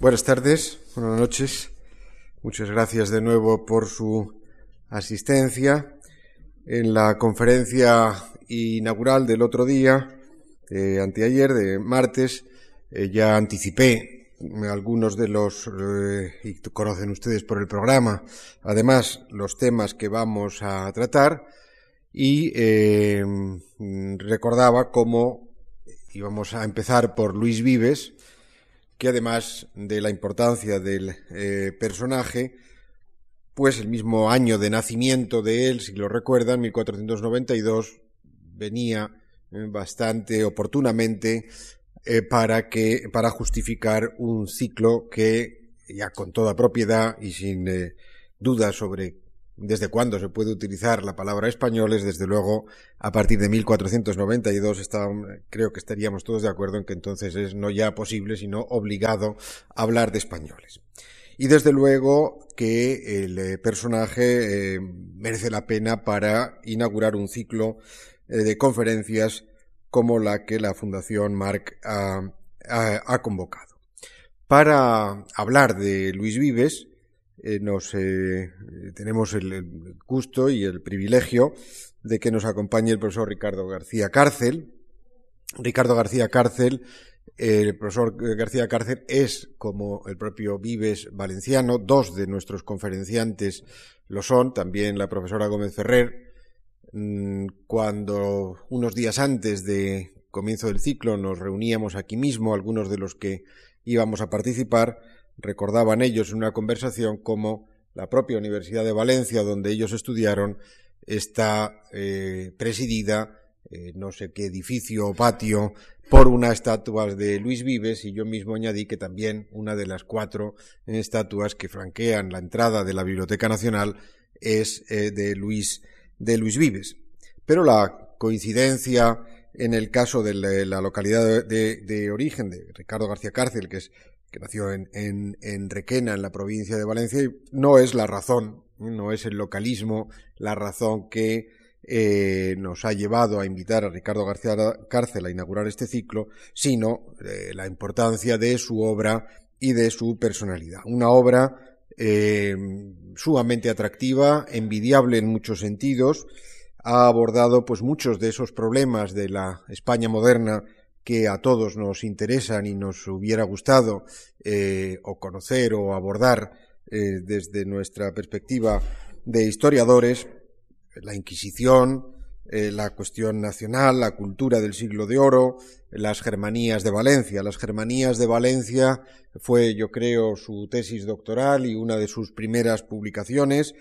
Buenas tardes, buenas noches. Muchas gracias de nuevo por su asistencia. En la conferencia inaugural del otro día, anteayer, de martes, eh, ya anticipé algunos de los, eh, y conocen ustedes por el programa, además los temas que vamos a tratar, y eh, recordaba cómo íbamos a empezar por Luis Vives, que además de la importancia del eh, personaje, pues el mismo año de nacimiento de él, si lo recuerdan, 1492, venía eh, bastante oportunamente eh, para que para justificar un ciclo que ya con toda propiedad y sin duda sobre desde cuándo se puede utilizar la palabra españoles, desde luego, a partir de 1492 está, creo que estaríamos todos de acuerdo en que entonces es no ya posible, sino obligado hablar de españoles. Y desde luego que el eh, personaje eh, merece la pena para inaugurar un ciclo eh, de conferencias como la que la Fundación Marc ha, ha, ha convocado. Para hablar de Luis Vives, eh, nos eh, tenemos el, gusto y el privilegio de que nos acompañe el profesor Ricardo García Cárcel. Ricardo García Cárcel, eh, el profesor García Cárcel es, como el propio Vives valenciano, dos de nuestros conferenciantes lo son, también la profesora Gómez Ferrer. Mm, cuando unos días antes de comienzo del ciclo nos reuníamos aquí mismo, algunos de los que íbamos a participar, recordaban ellos en una conversación cómo la propia Universidad de Valencia, donde ellos estudiaron, está eh, presidida, eh, no sé qué edificio o patio, por una estatua de Luis Vives y yo mismo añadí que también una de las cuatro estatuas que franquean la entrada de la Biblioteca Nacional es eh, de, Luis, de Luis Vives. Pero la coincidencia en el caso de la, localidad de, de, origen de Ricardo García Cárcel, que es que nació en, en, en, Requena, en la provincia de Valencia, y no es la razón, no es el localismo la razón que eh, nos ha llevado a invitar a Ricardo García Cárcel a inaugurar este ciclo, sino eh, la importancia de su obra y de su personalidad. Una obra eh, sumamente atractiva, envidiable en muchos sentidos, ha abordado pues muchos de esos problemas de la España moderna que a todos nos interesan y nos hubiera gustado eh, o conocer o abordar eh, desde nuestra perspectiva de historiadores, la Inquisición, eh, la cuestión nacional, la cultura del siglo de oro, las Germanías de Valencia. Las Germanías de Valencia fue, yo creo, su tesis doctoral y una de sus primeras publicaciones.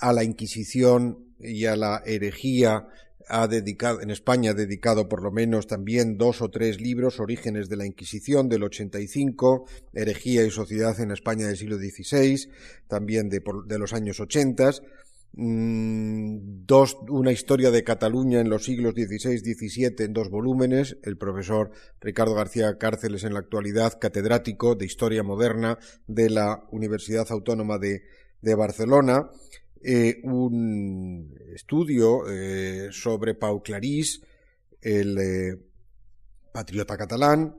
a la Inquisición y a la herejía ha dedicado, en España ha dedicado por lo menos también dos o tres libros, Orígenes de la Inquisición del 85, Herejía y Sociedad en España del siglo XVI, también de, de los años 80, mmm, dos, una historia de Cataluña en los siglos XVI, XVII en dos volúmenes, el profesor Ricardo García Cárceles en la actualidad, catedrático de Historia Moderna de la Universidad Autónoma de, de Barcelona, eh, un estudio eh, sobre Pau Clarís, el eh, patriota catalán,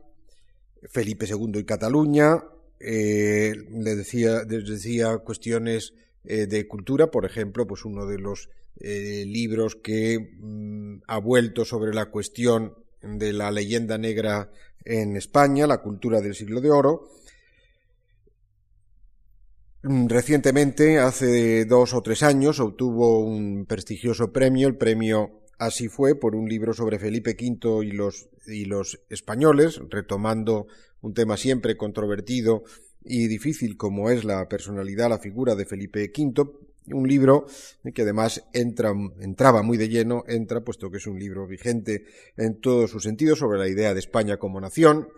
Felipe II y Cataluña, le decía, les decía cuestiones de cultura, por ejemplo, pues uno de los libros que mm, ha vuelto sobre la cuestión de la leyenda negra en España, la cultura del siglo de oro, Recientemente, hace dos o tres años, obtuvo un prestigioso premio, el premio Así fue, por un libro sobre Felipe V y los, y los españoles, retomando un tema siempre controvertido y difícil como es la personalidad, la figura de Felipe V, un libro que además entra, entraba muy de lleno, entra, puesto que es un libro vigente en todos sus sentidos sobre la idea de España como nación,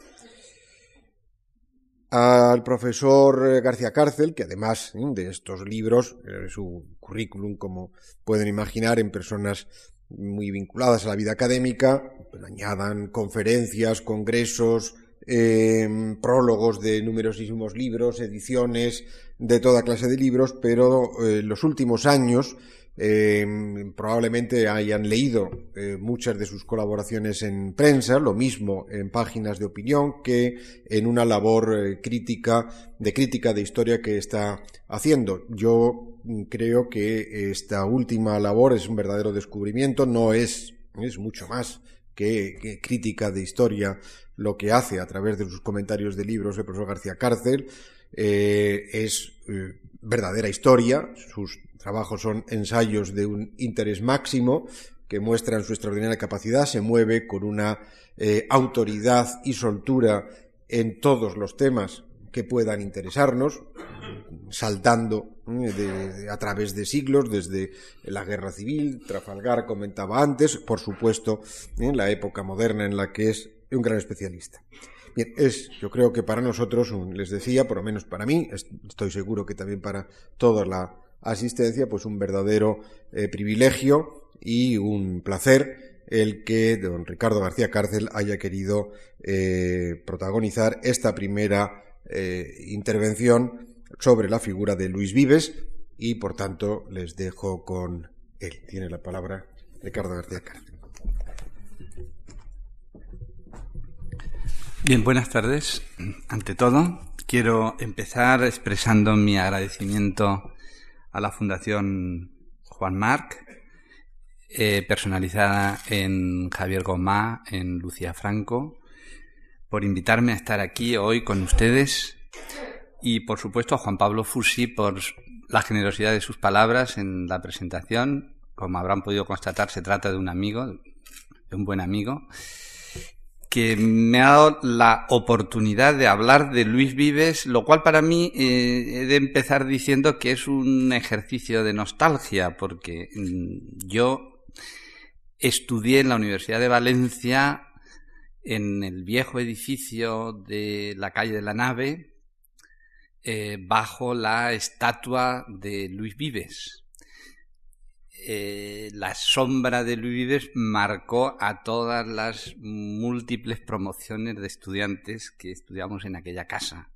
al profesor García Cárcel, que además de estos libros, su currículum, como pueden imaginar, en personas muy vinculadas a la vida académica, pues añadan conferencias, congresos, eh, prólogos de numerosísimos libros, ediciones de toda clase de libros, pero en eh, los últimos años Em, probablemente hayan leído eh, muchas de sus colaboraciones en prensa, lo mismo en páginas de opinión que en una labor eh, crítica, de crítica de historia que está haciendo. Yo mm, creo que esta última labor es un verdadero descubrimiento, no es, es mucho más que, crítica de historia lo que hace a través de sus comentarios de libros el profesor García Cárcel. Eh, es verdadera historia, sus trabajos son ensayos de un interés máximo que muestran su extraordinaria capacidad, se mueve con una eh, autoridad y soltura en todos los temas que puedan interesarnos, saltando eh, a través de siglos, desde la guerra civil, Trafalgar comentaba antes, por supuesto, en la época moderna en la que es un gran especialista. Bien, es, yo creo que para nosotros, les decía, por lo menos para mí, estoy seguro que también para toda la asistencia, pues un verdadero eh, privilegio y un placer el que don Ricardo García Cárcel haya querido eh, protagonizar esta primera eh, intervención sobre la figura de Luis Vives y por tanto les dejo con él. Tiene la palabra Ricardo García Cárcel. Bien, buenas tardes. Ante todo, quiero empezar expresando mi agradecimiento a la Fundación Juan Marc, eh, personalizada en Javier Gomá, en Lucía Franco, por invitarme a estar aquí hoy con ustedes y, por supuesto, a Juan Pablo Fusi por la generosidad de sus palabras en la presentación. Como habrán podido constatar, se trata de un amigo, de un buen amigo que me ha dado la oportunidad de hablar de Luis Vives, lo cual para mí eh, he de empezar diciendo que es un ejercicio de nostalgia, porque mm, yo estudié en la Universidad de Valencia en el viejo edificio de la calle de la nave, eh, bajo la estatua de Luis Vives. Eh, la sombra de Luis Vives marcó a todas las múltiples promociones de estudiantes que estudiamos en aquella casa.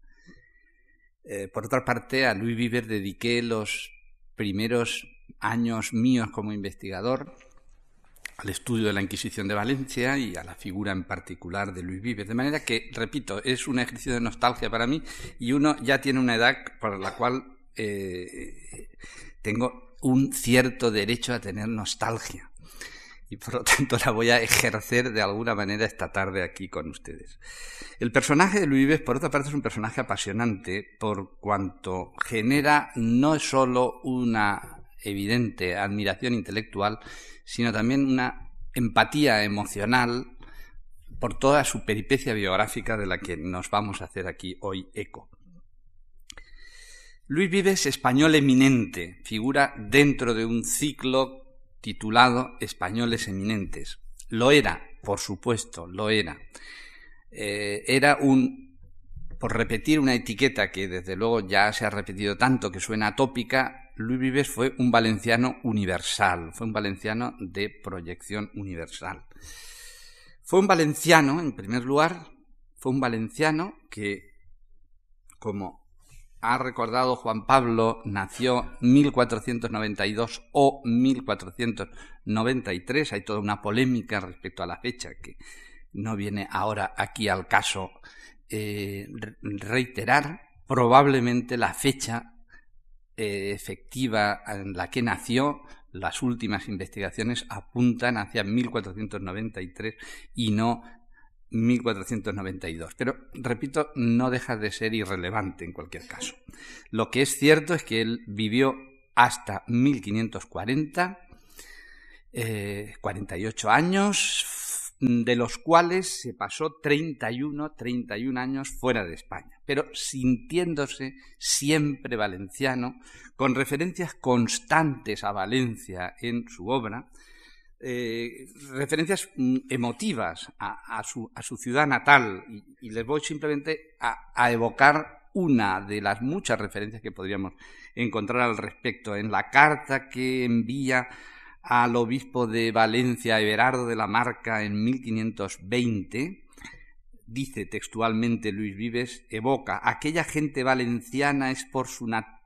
Eh, por otra parte, a Luis Vives dediqué los primeros años míos como investigador al estudio de la Inquisición de Valencia y a la figura en particular de Luis Vives. De manera que, repito, es un ejercicio de nostalgia para mí y uno ya tiene una edad para la cual eh, tengo un cierto derecho a tener nostalgia. Y por lo tanto la voy a ejercer de alguna manera esta tarde aquí con ustedes. El personaje de Luis Vives, por otra parte, es un personaje apasionante por cuanto genera no solo una evidente admiración intelectual, sino también una empatía emocional por toda su peripecia biográfica de la que nos vamos a hacer aquí hoy eco. Luis Vives, español eminente, figura dentro de un ciclo titulado Españoles eminentes. Lo era, por supuesto, lo era. Eh, era un, por repetir una etiqueta que desde luego ya se ha repetido tanto que suena atópica, Luis Vives fue un valenciano universal, fue un valenciano de proyección universal. Fue un valenciano, en primer lugar, fue un valenciano que, como ha recordado Juan Pablo, nació 1492 o 1493. Hay toda una polémica respecto a la fecha que no viene ahora aquí al caso eh, reiterar. Probablemente la fecha eh, efectiva en la que nació, las últimas investigaciones apuntan hacia 1493 y no 1492. Pero, repito, no deja de ser irrelevante en cualquier caso. Lo que es cierto es que él vivió hasta 1540, 48 eh, años, de los cuales se pasó 31, 31 años fuera de España, pero sintiéndose siempre valenciano, con referencias constantes a Valencia en su obra, eh, referencias mm, emotivas a, su, ciudad natal. Y, les voy simplemente a, evocar una de las muchas referencias que podríamos encontrar al respecto. En la carta que envía al obispo de Valencia, Everardo de la Marca, en 1520, dice textualmente Luis Vives, evoca, aquella gente valenciana es por su naturaleza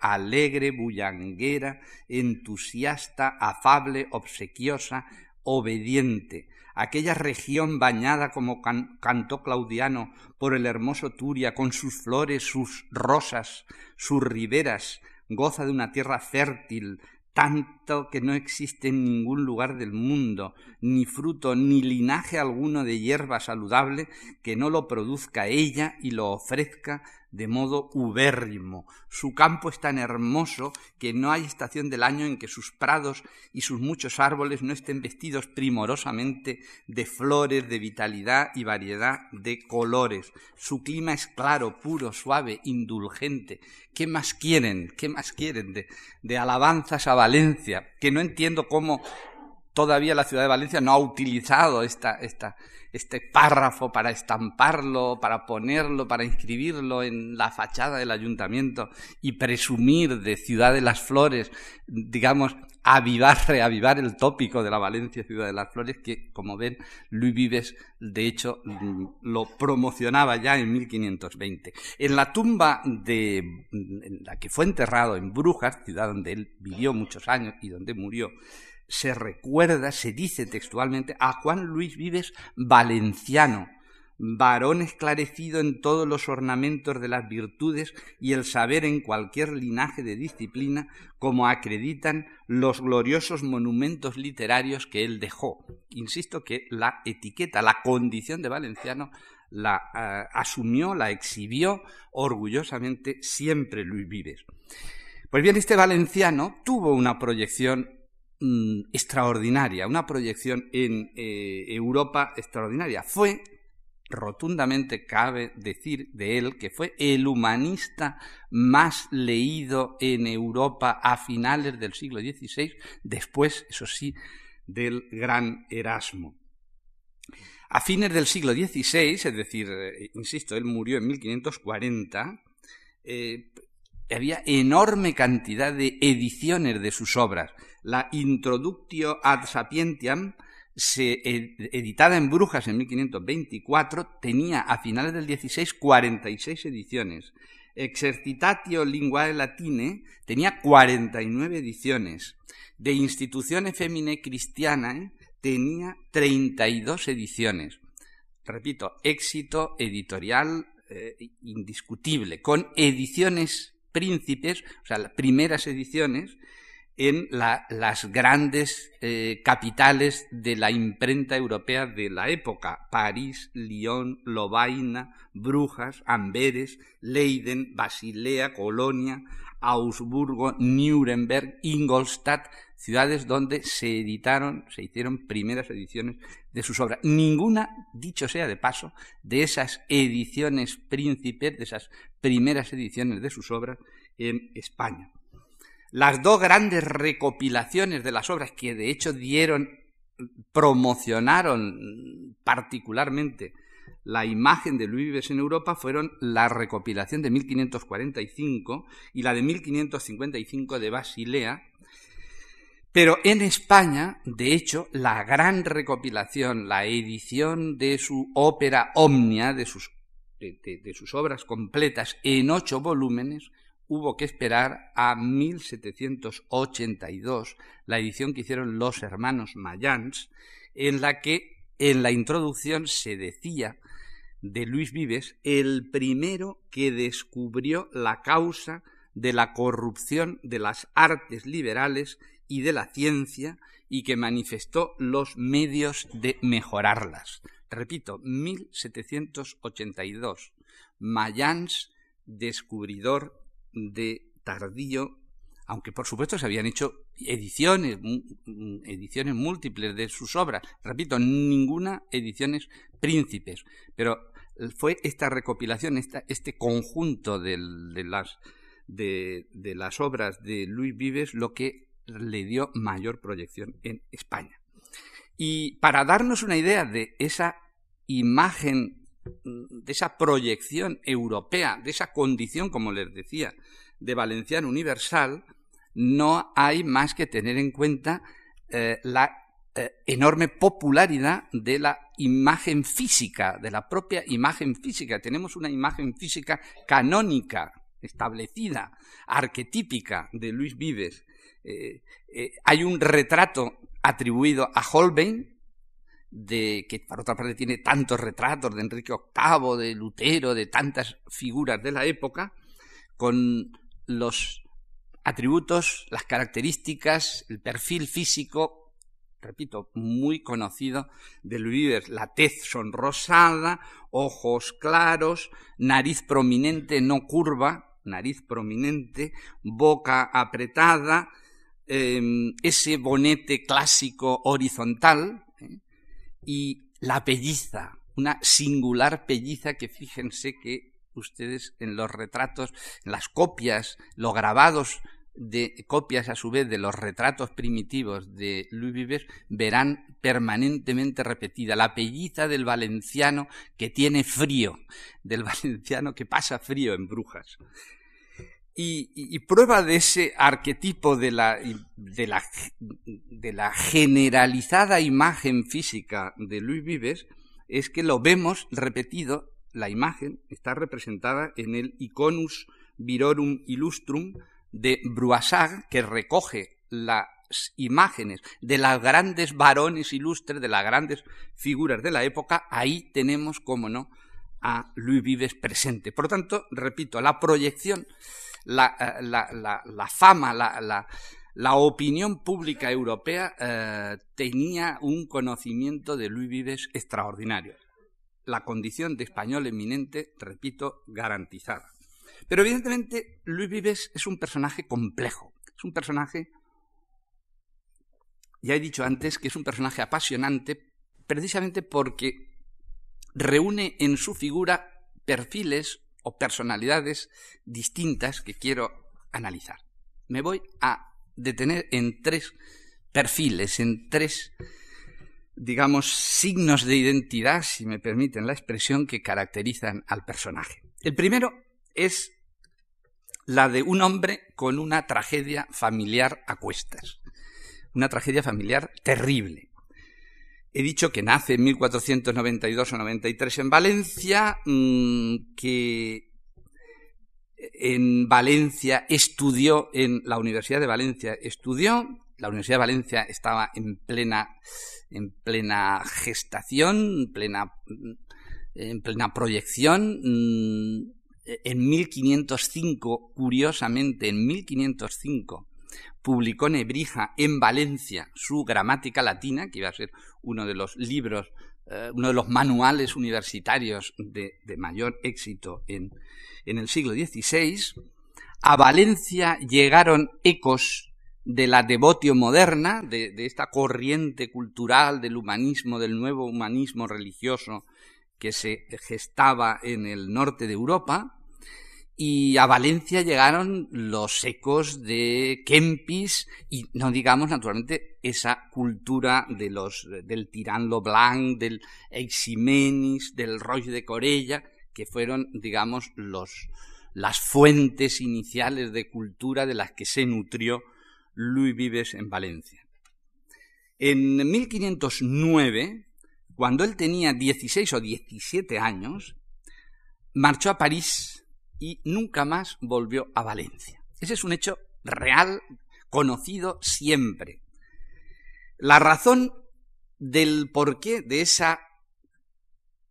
alegre, bullanguera, entusiasta, afable, obsequiosa, obediente, aquella región bañada como cantó Claudiano por el hermoso Turia, con sus flores, sus rosas, sus riberas, goza de una tierra fértil, tanto que no existe en ningún lugar del mundo ni fruto ni linaje alguno de hierba saludable que no lo produzca ella y lo ofrezca de modo ubérrimo. Su campo es tan hermoso que no hay estación del año en que sus prados y sus muchos árboles no estén vestidos primorosamente de flores, de vitalidad y variedad de colores. Su clima es claro, puro, suave, indulgente. ¿Qué más quieren? ¿Qué más quieren de, de alabanzas a Valencia? Que no entiendo cómo todavía la ciudad de Valencia no ha utilizado esta, esta, este párrafo para estamparlo, para ponerlo, para inscribirlo en la fachada del ayuntamiento y presumir de Ciudad de las Flores, digamos, avivar, reavivar el tópico de la Valencia Ciudad de las Flores, que, como ven, Luis Vives, de hecho, lo promocionaba ya en 1520. En la tumba de en la que fue enterrado en Brujas, ciudad donde él vivió muchos años y donde murió, se recuerda, se dice textualmente, a Juan Luis Vives Valenciano, varón esclarecido en todos los ornamentos de las virtudes y el saber en cualquier linaje de disciplina, como acreditan los gloriosos monumentos literarios que él dejó. Insisto que la etiqueta, la condición de valenciano, la eh, asumió, la exhibió orgullosamente siempre Luis Vives. Pues bien, este valenciano tuvo una proyección Mm, extraordinaria, una proyección en eh, Europa extraordinaria. Fue, rotundamente cabe decir de él, que fue el humanista más leído en Europa a finales del siglo XVI, después, eso sí, del gran Erasmo. A fines del siglo XVI, es decir, eh, insisto, él murió en 1540, eh, había enorme cantidad de ediciones de sus obras la Introductio ad Sapientiam, editada en Brujas en 1524, tenía a finales del 16 46 ediciones. Exercitatio Linguae Latine tenía 49 ediciones. De Instituzione Femine Cristianae tenía 32 ediciones. Repito, éxito editorial eh, indiscutible, con ediciones príncipes, o sea, las primeras ediciones, en las grandes eh, capitales de la imprenta europea de la época, París, Lyon, Lovaina, Brujas, Amberes, Leiden, Basilea, Colonia, Augsburgo, Nuremberg, Ingolstadt, ciudades donde se editaron, se hicieron primeras ediciones de sus obras. Ninguna, dicho sea de paso, de esas ediciones príncipes, de esas primeras ediciones de sus obras en España. Las dos grandes recopilaciones de las obras que de hecho dieron, promocionaron particularmente la imagen de Luis Vives en Europa fueron la recopilación de 1545 y la de 1555 de Basilea, pero en España, de hecho, la gran recopilación, la edición de su ópera Omnia, de sus, de sus obras completas en ocho volúmenes, hubo que esperar a 1782, la edición que hicieron los hermanos Mayans, en la que en la introducción se decía de Luis Vives el primero que descubrió la causa de la corrupción de las artes liberales y de la ciencia y que manifestó los medios de mejorarlas. Repito, 1782. Mayans, descubridor de tardío, aunque por supuesto se habían hecho ediciones, ediciones múltiples de sus obras, repito, ninguna ediciones príncipes, pero fue esta recopilación, este conjunto de, las, de las obras de Luis Vives lo que le dio mayor proyección en España. Y para darnos una idea de esa imagen de esa proyección europea, de esa condición, como les decía, de valenciano universal, no hay más que tener en cuenta eh, la eh, enorme popularidad de la imagen física, de la propia imagen física. Tenemos una imagen física canónica, establecida, arquetípica de Luis Vives. Eh, hay un retrato atribuido a Holbein, de, que por otra parte tiene tantos retratos de Enrique VIII, de Lutero, de tantas figuras de la época, con los atributos, las características, el perfil físico, repito, muy conocido de Luis la tez sonrosada, ojos claros, nariz prominente, no curva, nariz prominente, boca apretada, em, ese bonete clásico horizontal ¿eh? Y la pelliza, una singular pelliza que fíjense que ustedes en los retratos, en las copias, los grabados de copias a su vez de los retratos primitivos de Louis Vives verán permanentemente repetida la pelliza del valenciano que tiene frío, del valenciano que pasa frío en Brujas. Y, prueba de ese arquetipo de la, de, la, generalizada imagen física de Louis Vives es que lo vemos repetido, la imagen está representada en el Iconus Virorum Illustrum de Bruasag, que recoge las imágenes de las grandes varones ilustres, de las grandes figuras de la época, ahí tenemos, como no, a Louis Vives presente. Por lo tanto, repito, la proyección, la, eh, fama, la, opinión pública europea eh, tenía un conocimiento de Louis Vives extraordinario. La condición de español eminente, repito, garantizada. Pero evidentemente Luis Vives es un personaje complejo, es un personaje, ya he dicho antes, que es un personaje apasionante precisamente porque reúne en su figura perfiles o personalidades distintas que quiero analizar. Me voy a detener en tres perfiles, en tres, digamos, signos de identidad, si me permiten la expresión, que caracterizan al personaje. El primero es la de un hombre con una tragedia familiar a cuestas. Una tragedia familiar terrible. He dicho que nace en 1492 o 93 en Valencia, mm, que en Valencia estudió, en la Universidad de Valencia estudió, la Universidad de Valencia estaba en plena, en plena gestación, en plena, en plena proyección, mm, en 1505, curiosamente, en 1505, publicó Nebrija en Valencia su gramática latina, que iba a ser uno de los libros, eh, uno de los manuales universitarios de, mayor éxito en, el siglo XVI. A Valencia llegaron ecos de la devotio moderna, de, de, esta corriente cultural del humanismo, del nuevo humanismo religioso que se gestaba en el norte de Europa, y a Valencia llegaron los ecos de Kempis y no digamos naturalmente esa cultura de los del Tirán Blanc, del Eiximenis, del Roy de Corella, que fueron digamos los las fuentes iniciales de cultura de las que se nutrió Luis Vives en Valencia. En 1509, cuando él tenía 16 o 17 años, marchó a París y nunca más volvió a Valencia. Ese es un hecho real, conocido siempre. La razón del porqué de esa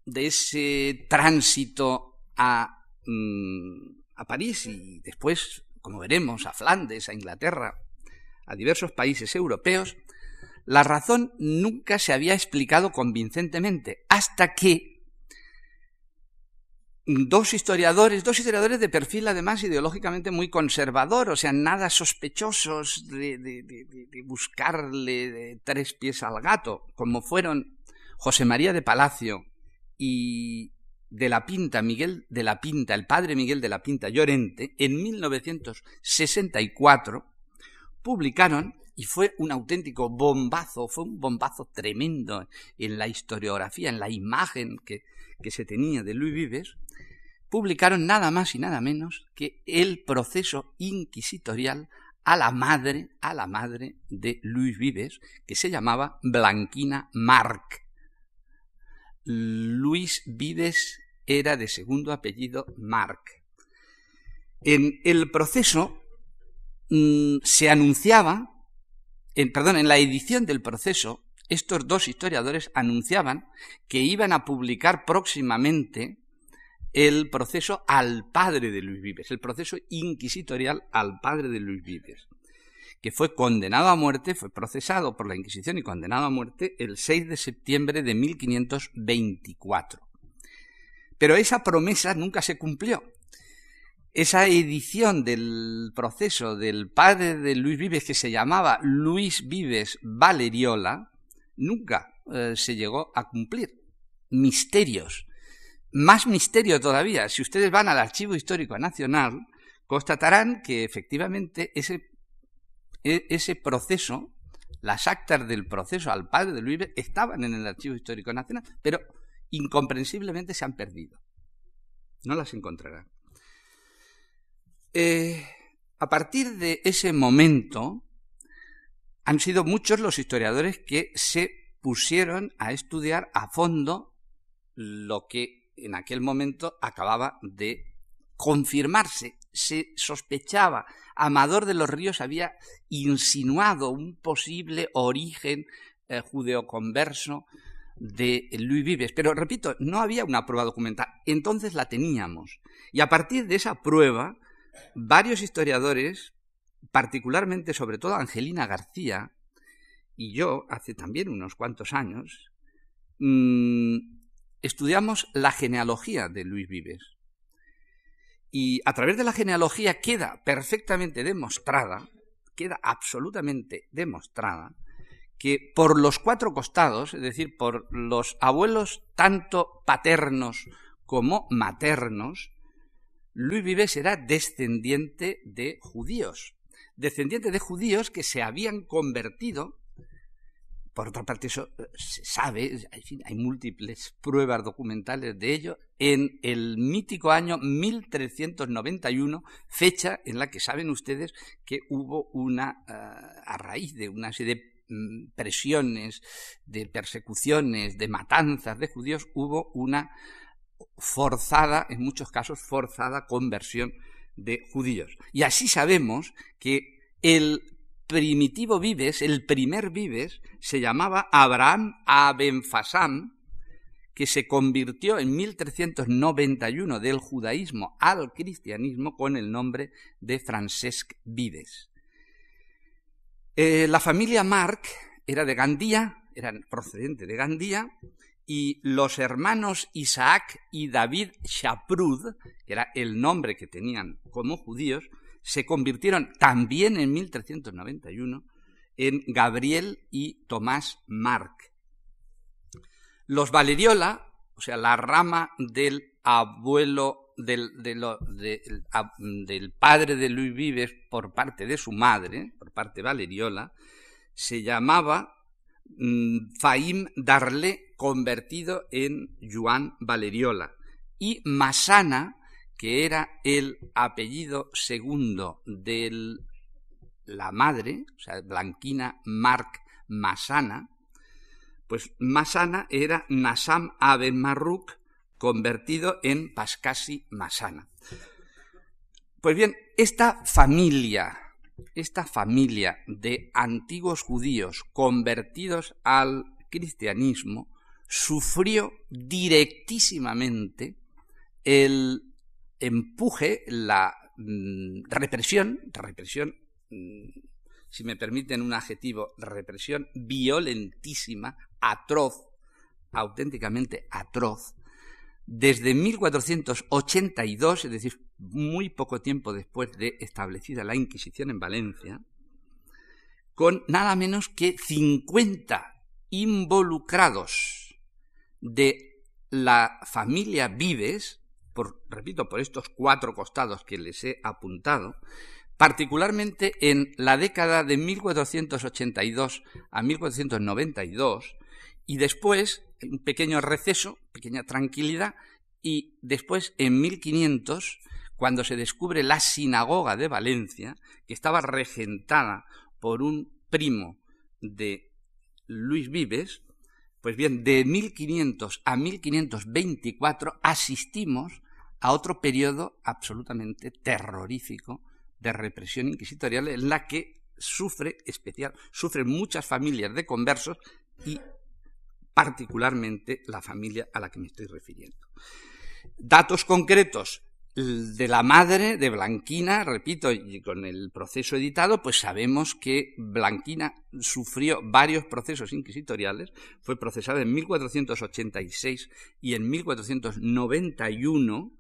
de ese tránsito a, mm, a París y después, como veremos, a Flandes, a Inglaterra, a diversos países europeos, la razón nunca se había explicado convincentemente, hasta que dos historiadores, dos historiadores de perfil además ideológicamente muy conservador, o sea, nada sospechosos de, buscarle tres pies al gato, como fueron José María de Palacio y de la Pinta, Miguel de la Pinta, el padre Miguel de la Pinta Llorente, en 1964 publicaron, y fue un auténtico bombazo, fue un bombazo tremendo en la historiografía, en la imagen que, que se tenía de Luis Vives, publicaron nada más y nada menos que el proceso inquisitorial a la madre, a la madre de Luis Vives, que se llamaba Blanquina Marc. Luis Vives era de segundo apellido Marc. En el proceso mm, se anunciaba, perdón, en la edición del proceso, estos dos historiadores anunciaban que iban a publicar próximamente el proceso al padre de Luis Vives, el proceso inquisitorial al padre de Luis Vives, que fue condenado a muerte, fue procesado por la Inquisición y condenado a muerte el 6 de septiembre de 1524. Pero esa promesa nunca se cumplió. Esa edición del proceso del padre de Luis Vives, que se llamaba Luis Vives Valeriola, nunca eh, se llegó a cumplir. Misterios. Más misterio todavía. Si ustedes van al Archivo Histórico Nacional, constatarán que efectivamente ese, e, proceso, las actas del proceso al padre de Luis estaban en el Archivo Histórico Nacional, pero incomprensiblemente se han perdido. No las encontrarán. Eh, a partir de ese momento, han sido muchos los historiadores que se pusieron a estudiar a fondo lo que en aquel momento acababa de confirmarse. Se sospechaba, Amador de los Ríos había insinuado un posible origen eh, judeoconverso de Luis Vives. Pero repito, no había una prueba documental. Entonces la teníamos. Y a partir de esa prueba, varios historiadores, particularmente sobre todo Angelina García, y yo, hace también unos cuantos años, mm, estudiamos la genealogía de Luis Vives. Y a través de la genealogía queda perfectamente demostrada, queda absolutamente demostrada, que por los cuatro costados, es decir, por los abuelos tanto paternos como maternos, Luis Vives era descendiente de judíos, descendiente de judíos que se habían convertido, por otra parte eso eh, se sabe, hay múltiples pruebas documentales de ello, en el mítico año 1391, fecha en la que saben ustedes que hubo una, eh, a raíz de una serie de Mm, presiones, de persecuciones, de matanzas de judíos, hubo una forzada, en muchos casos forzada conversión de judíos. Y así sabemos que el primitivo Vives, el primer Vives, se llamaba Abraham Abenfasam, que se convirtió en 1391 del judaísmo al cristianismo con el nombre de Francesc Vives. Eh, la familia Mark era de Gandía, eran procedente de Gandía, y los hermanos Isaac y David Shaprud, que era el nombre que tenían como judíos, se convirtieron también en 1391 en Gabriel y Tomás Mark. Los Valeriola, o sea, la rama del abuelo del, del, padre de Luis Vives por parte de su madre, por parte Valeriola, se llamaba mm, Faim Darlé, convertido en Juan Valeriola, y Masana, que era el apellido segundo de la madre, o sea, Blanquina Marc Masana, pues Masana era Nasam Aben Marruk, convertido en Pascasi Masana. Pues bien, esta familia, esta familia de antiguos judíos convertidos al cristianismo, sufrió directísimamente el empuje, la mm, represión, represión, mm, si me permiten un adjetivo, represión violentísima, atroz, auténticamente atroz, desde 1482, es decir, muy poco tiempo después de establecida la Inquisición en Valencia, con nada menos que 50 involucrados de la familia Vives, repito, por estos cuatro costados que les he apuntado, particularmente en la década de 1482 a 1492, y después un pequeño receso, pequeña tranquilidad, y después en 1500, cuando se descubre la sinagoga de Valencia, que estaba regentada por un primo de Luis Vives, pues bien, de 1500 a 1524 asistimos a otro periodo absolutamente terrorífico de represión inquisitorial en la que sufre especial, sufren muchas familias de conversos y particularmente la familia a la que me estoy refiriendo. Datos concretos de la madre de Blanquina, repito, y con el proceso editado, pues sabemos que Blanquina sufrió varios procesos inquisitoriales, fue procesada en 1486 y en 1491,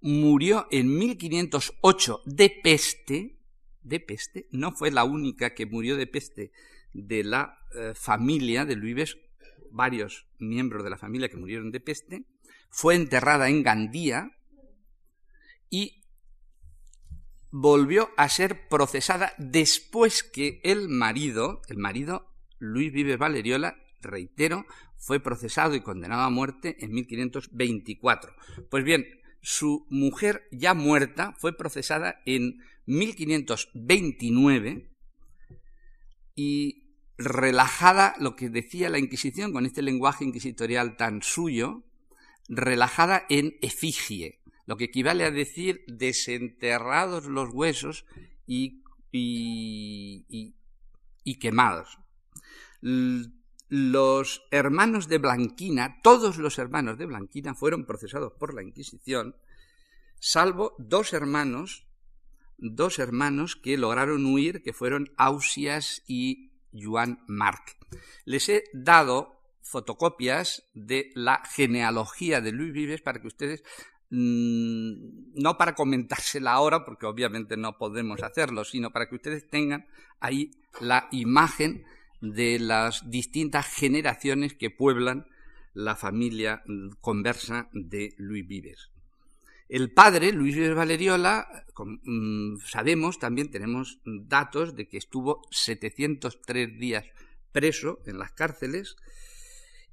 murió en 1508 de peste, de peste, no fue la única que murió de peste de la eh, familia de Luis, varios miembros de la familia que murieron de peste, fue enterrada en Gandía, y volvió a ser procesada después que el marido, el marido Luis Vives Valeriola, reitero, fue procesado y condenado a muerte en 1524. Pues bien, su mujer ya muerta fue procesada en 1529 y relajada, lo que decía la Inquisición con este lenguaje inquisitorial tan suyo, relajada en efigie, lo que equivale a decir desenterrados los huesos y, y, quemados. Los hermanos de Blanquina, todos los hermanos de Blanquina fueron procesados por la Inquisición, salvo dos hermanos, dos hermanos que lograron huir, que fueron Ausias y Juan Marc. Les he dado fotocopias de la genealogía de Luis Vives para que ustedes Mm, no para comentársela ahora, porque obviamente no podemos hacerlo, sino para que ustedes tengan ahí la imagen de las distintas generaciones que pueblan la familia conversa de Luis Vives. El padre, Luis Vives Valeriola, mm, sabemos, también tenemos datos de que estuvo 703 días preso en las cárceles,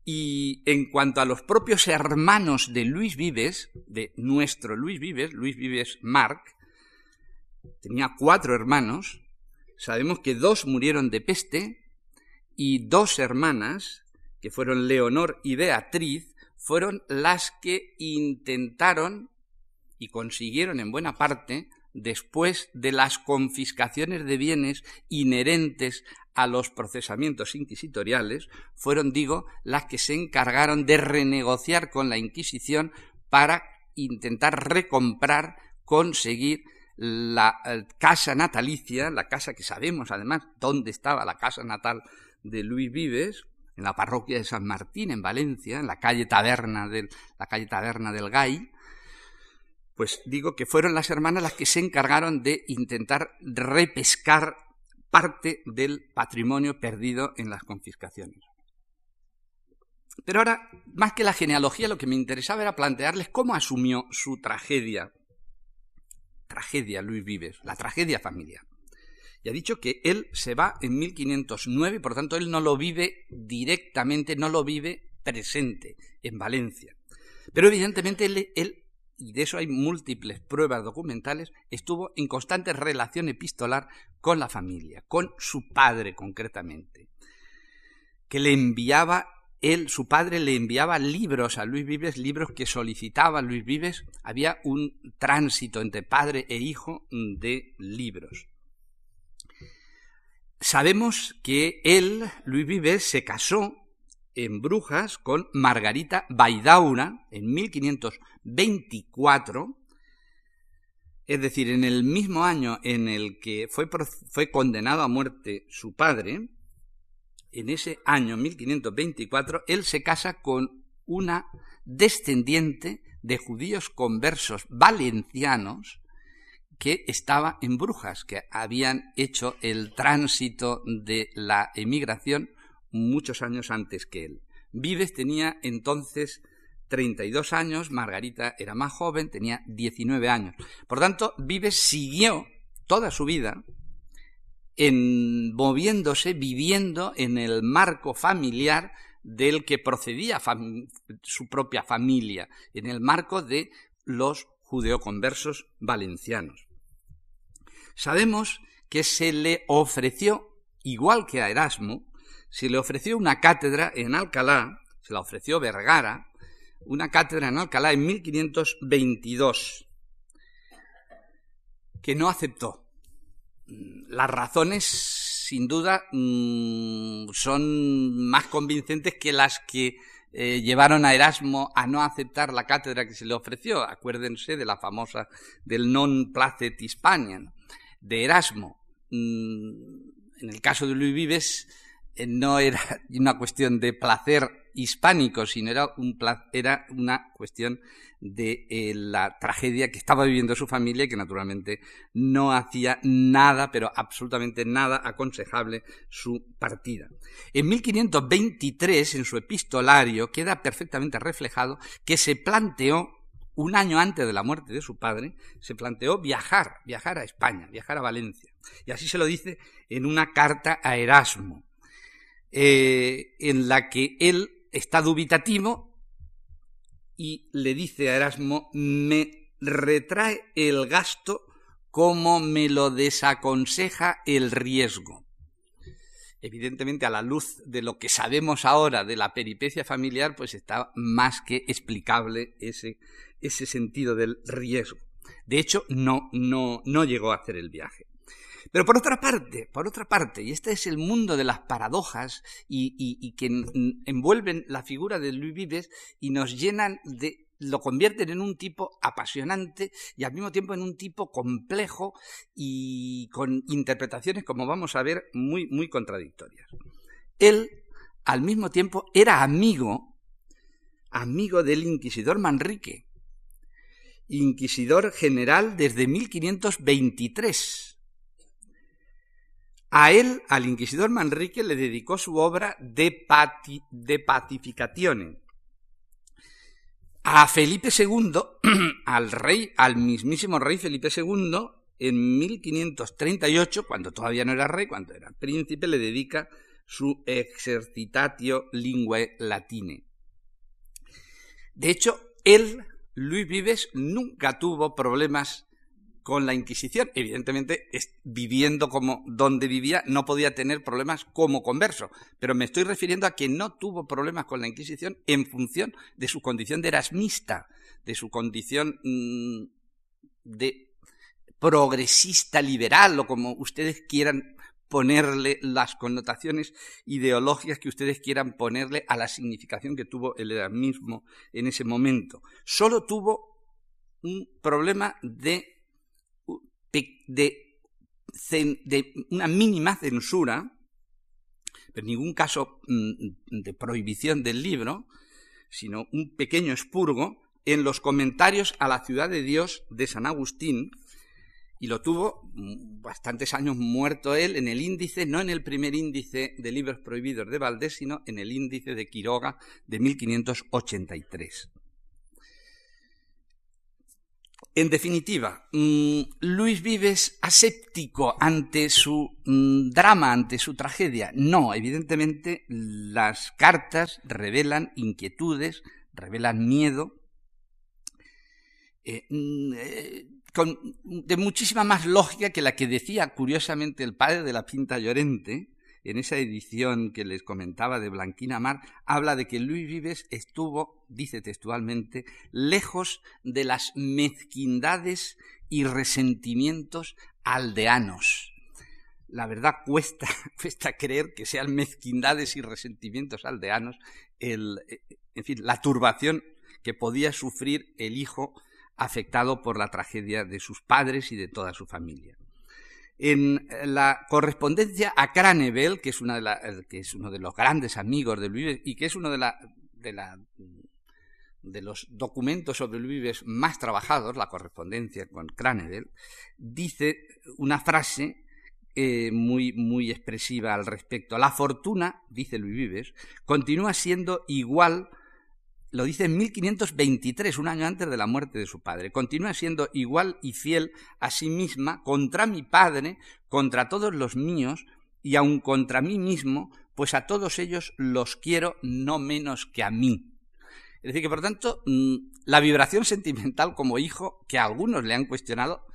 y en cuanto a los propios hermanos de Luis Vives, de nuestro Luis Vives, Luis Vives Marc, tenía cuatro hermanos, sabemos que dos murieron de peste y dos hermanas, que fueron Leonor y Beatriz, fueron las que intentaron y consiguieron en buena parte después de las confiscaciones de bienes inherentes a los procesamientos inquisitoriales, fueron, digo, las que se encargaron de renegociar con la Inquisición para intentar recomprar, conseguir la eh, casa natalicia, la casa que sabemos además dónde estaba la casa natal de Luis Vives, en la parroquia de San Martín, en Valencia, en la calle Taberna del, la calle Taberna del Gay, pues digo que fueron las hermanas las que se encargaron de intentar repescar parte del patrimonio perdido en las confiscaciones. Pero ahora, más que la genealogía, lo que me interesaba era plantearles cómo asumió su tragedia. Tragedia, Luis Vives, la tragedia familiar. Y ha dicho que él se va en 1509 y por tanto él no lo vive directamente, no lo vive presente en Valencia. Pero evidentemente él, él y de eso hay múltiples pruebas documentales, estuvo en constante relación epistolar con la familia, con su padre concretamente, que le enviaba, él, su padre le enviaba libros a Luis Vives, libros que solicitaba Luis Vives, había un tránsito entre padre e hijo de libros. Sabemos que él, Luis Vives, se casó en Brujas con Margarita Baidaura en 1524, es decir, en el mismo año en el que fue, fue condenado a muerte su padre, en ese año 1524, él se casa con una descendiente de judíos conversos valencianos que estaba en Brujas, que habían hecho el tránsito de la emigración muchos años antes que él. Vives tenía entonces 32 años, Margarita era más joven, tenía 19 años. Por tanto, Vives siguió toda su vida en moviéndose, viviendo en el marco familiar del que procedía su propia familia, en el marco de los judeoconversos valencianos. Sabemos que se le ofreció, igual que a Erasmo, se le ofreció una cátedra en Alcalá, se la ofreció Vergara, una cátedra en Alcalá en 1522, que no aceptó. Las razones, sin duda, mm, son más convincentes que las que eh, llevaron a Erasmo a no aceptar la cátedra que se le ofreció. Acuérdense de la famosa del non placet Hispanian de Erasmo. Mm, en el caso de Luis Vives, eh, no era una cuestión de placer hispánico, sino era, un, era una cuestión de eh, la tragedia que estaba viviendo su familia y que naturalmente no hacía nada, pero absolutamente nada aconsejable su partida. En 1523, en su epistolario, queda perfectamente reflejado que se planteó un año antes de la muerte de su padre, se planteó viajar, viajar a España, viajar a Valencia. Y así se lo dice en una carta a Erasmo, eh, en la que él está dubitativo y le dice a Erasmo, me retrae el gasto como me lo desaconseja el riesgo. Evidentemente, a la luz de lo que sabemos ahora de la peripecia familiar, pues está más que explicable ese, ese sentido del riesgo. De hecho, no, no, no llegó a hacer el viaje. Pero por otra parte, por otra parte, y este es el mundo de las paradojas y, que envuelven la figura de Luis Vives y nos llenan de lo convierten en un tipo apasionante y al mismo tiempo en un tipo complejo y con interpretaciones, como vamos a ver, muy, muy contradictorias. Él, al mismo tiempo, era amigo, amigo del inquisidor Manrique, inquisidor general desde 1523 a él, al inquisidor Manrique, le dedicó su obra De, Pati. A Felipe II, al rey, al mismísimo rey Felipe II, en 1538, cuando todavía no era rey, cuando era príncipe, le dedica su Exercitatio Linguae Latine. De hecho, él, Luis Vives, nunca tuvo problemas con la Inquisición. Evidentemente, viviendo como donde vivía, no podía tener problemas como converso, pero me estoy refiriendo a que no tuvo problemas con la Inquisición en función de su condición de erasmista, de su condición mm, de progresista liberal o como ustedes quieran ponerle las connotaciones ideológicas que ustedes quieran ponerle a la significación que tuvo el erasmismo en ese momento. Solo tuvo un problema de de, una mínima censura, pero en ningún caso mm, de prohibición del libro, sino un pequeño expurgo en los comentarios a la ciudad de Dios de San Agustín, y lo tuvo mm, bastantes años muerto él en el índice, no en el primer índice de libros prohibidos de Valdés, sino en el índice de Quiroga de 1583. En definitiva, mm, Luis Vives aséptico ante su mm, drama, ante su tragedia. No, evidentemente las cartas revelan inquietudes, revelan miedo, eh, mm, eh, de muchísima más lógica que la que decía curiosamente el padre de la Pinta Llorente, en esa edición que les comentaba de Blanquina Mar, habla de que Luis Vives estuvo, dice textualmente, lejos de las mezquindades y resentimientos aldeanos. La verdad cuesta, cuesta creer que sean mezquindades y resentimientos aldeanos el, en fin, la turbación que podía sufrir el hijo afectado por la tragedia de sus padres y de toda su familia en la correspondencia a Cranevel, que es, una de que es uno de los grandes amigos de Luis y que es uno de, la, de, la, de los documentos sobre Luis más trabajados, la correspondencia con Cranevel, dice una frase eh, muy, muy expresiva al respecto. La fortuna, dice Luis Vives, continúa siendo igual lo dice en 1523, un año antes de la muerte de su padre. Continúa siendo igual y fiel a sí misma contra mi padre, contra todos los míos y aun contra mí mismo, pues a todos ellos los quiero no menos que a mí. Es decir, que por tanto, mm, la vibración sentimental como hijo, que a algunos le han cuestionado,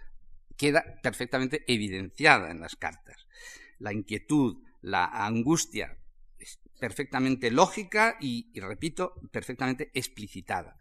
queda perfectamente evidenciada en las cartas. La inquietud, la angustia perfectamente lógica y, y repito, perfectamente explicitada.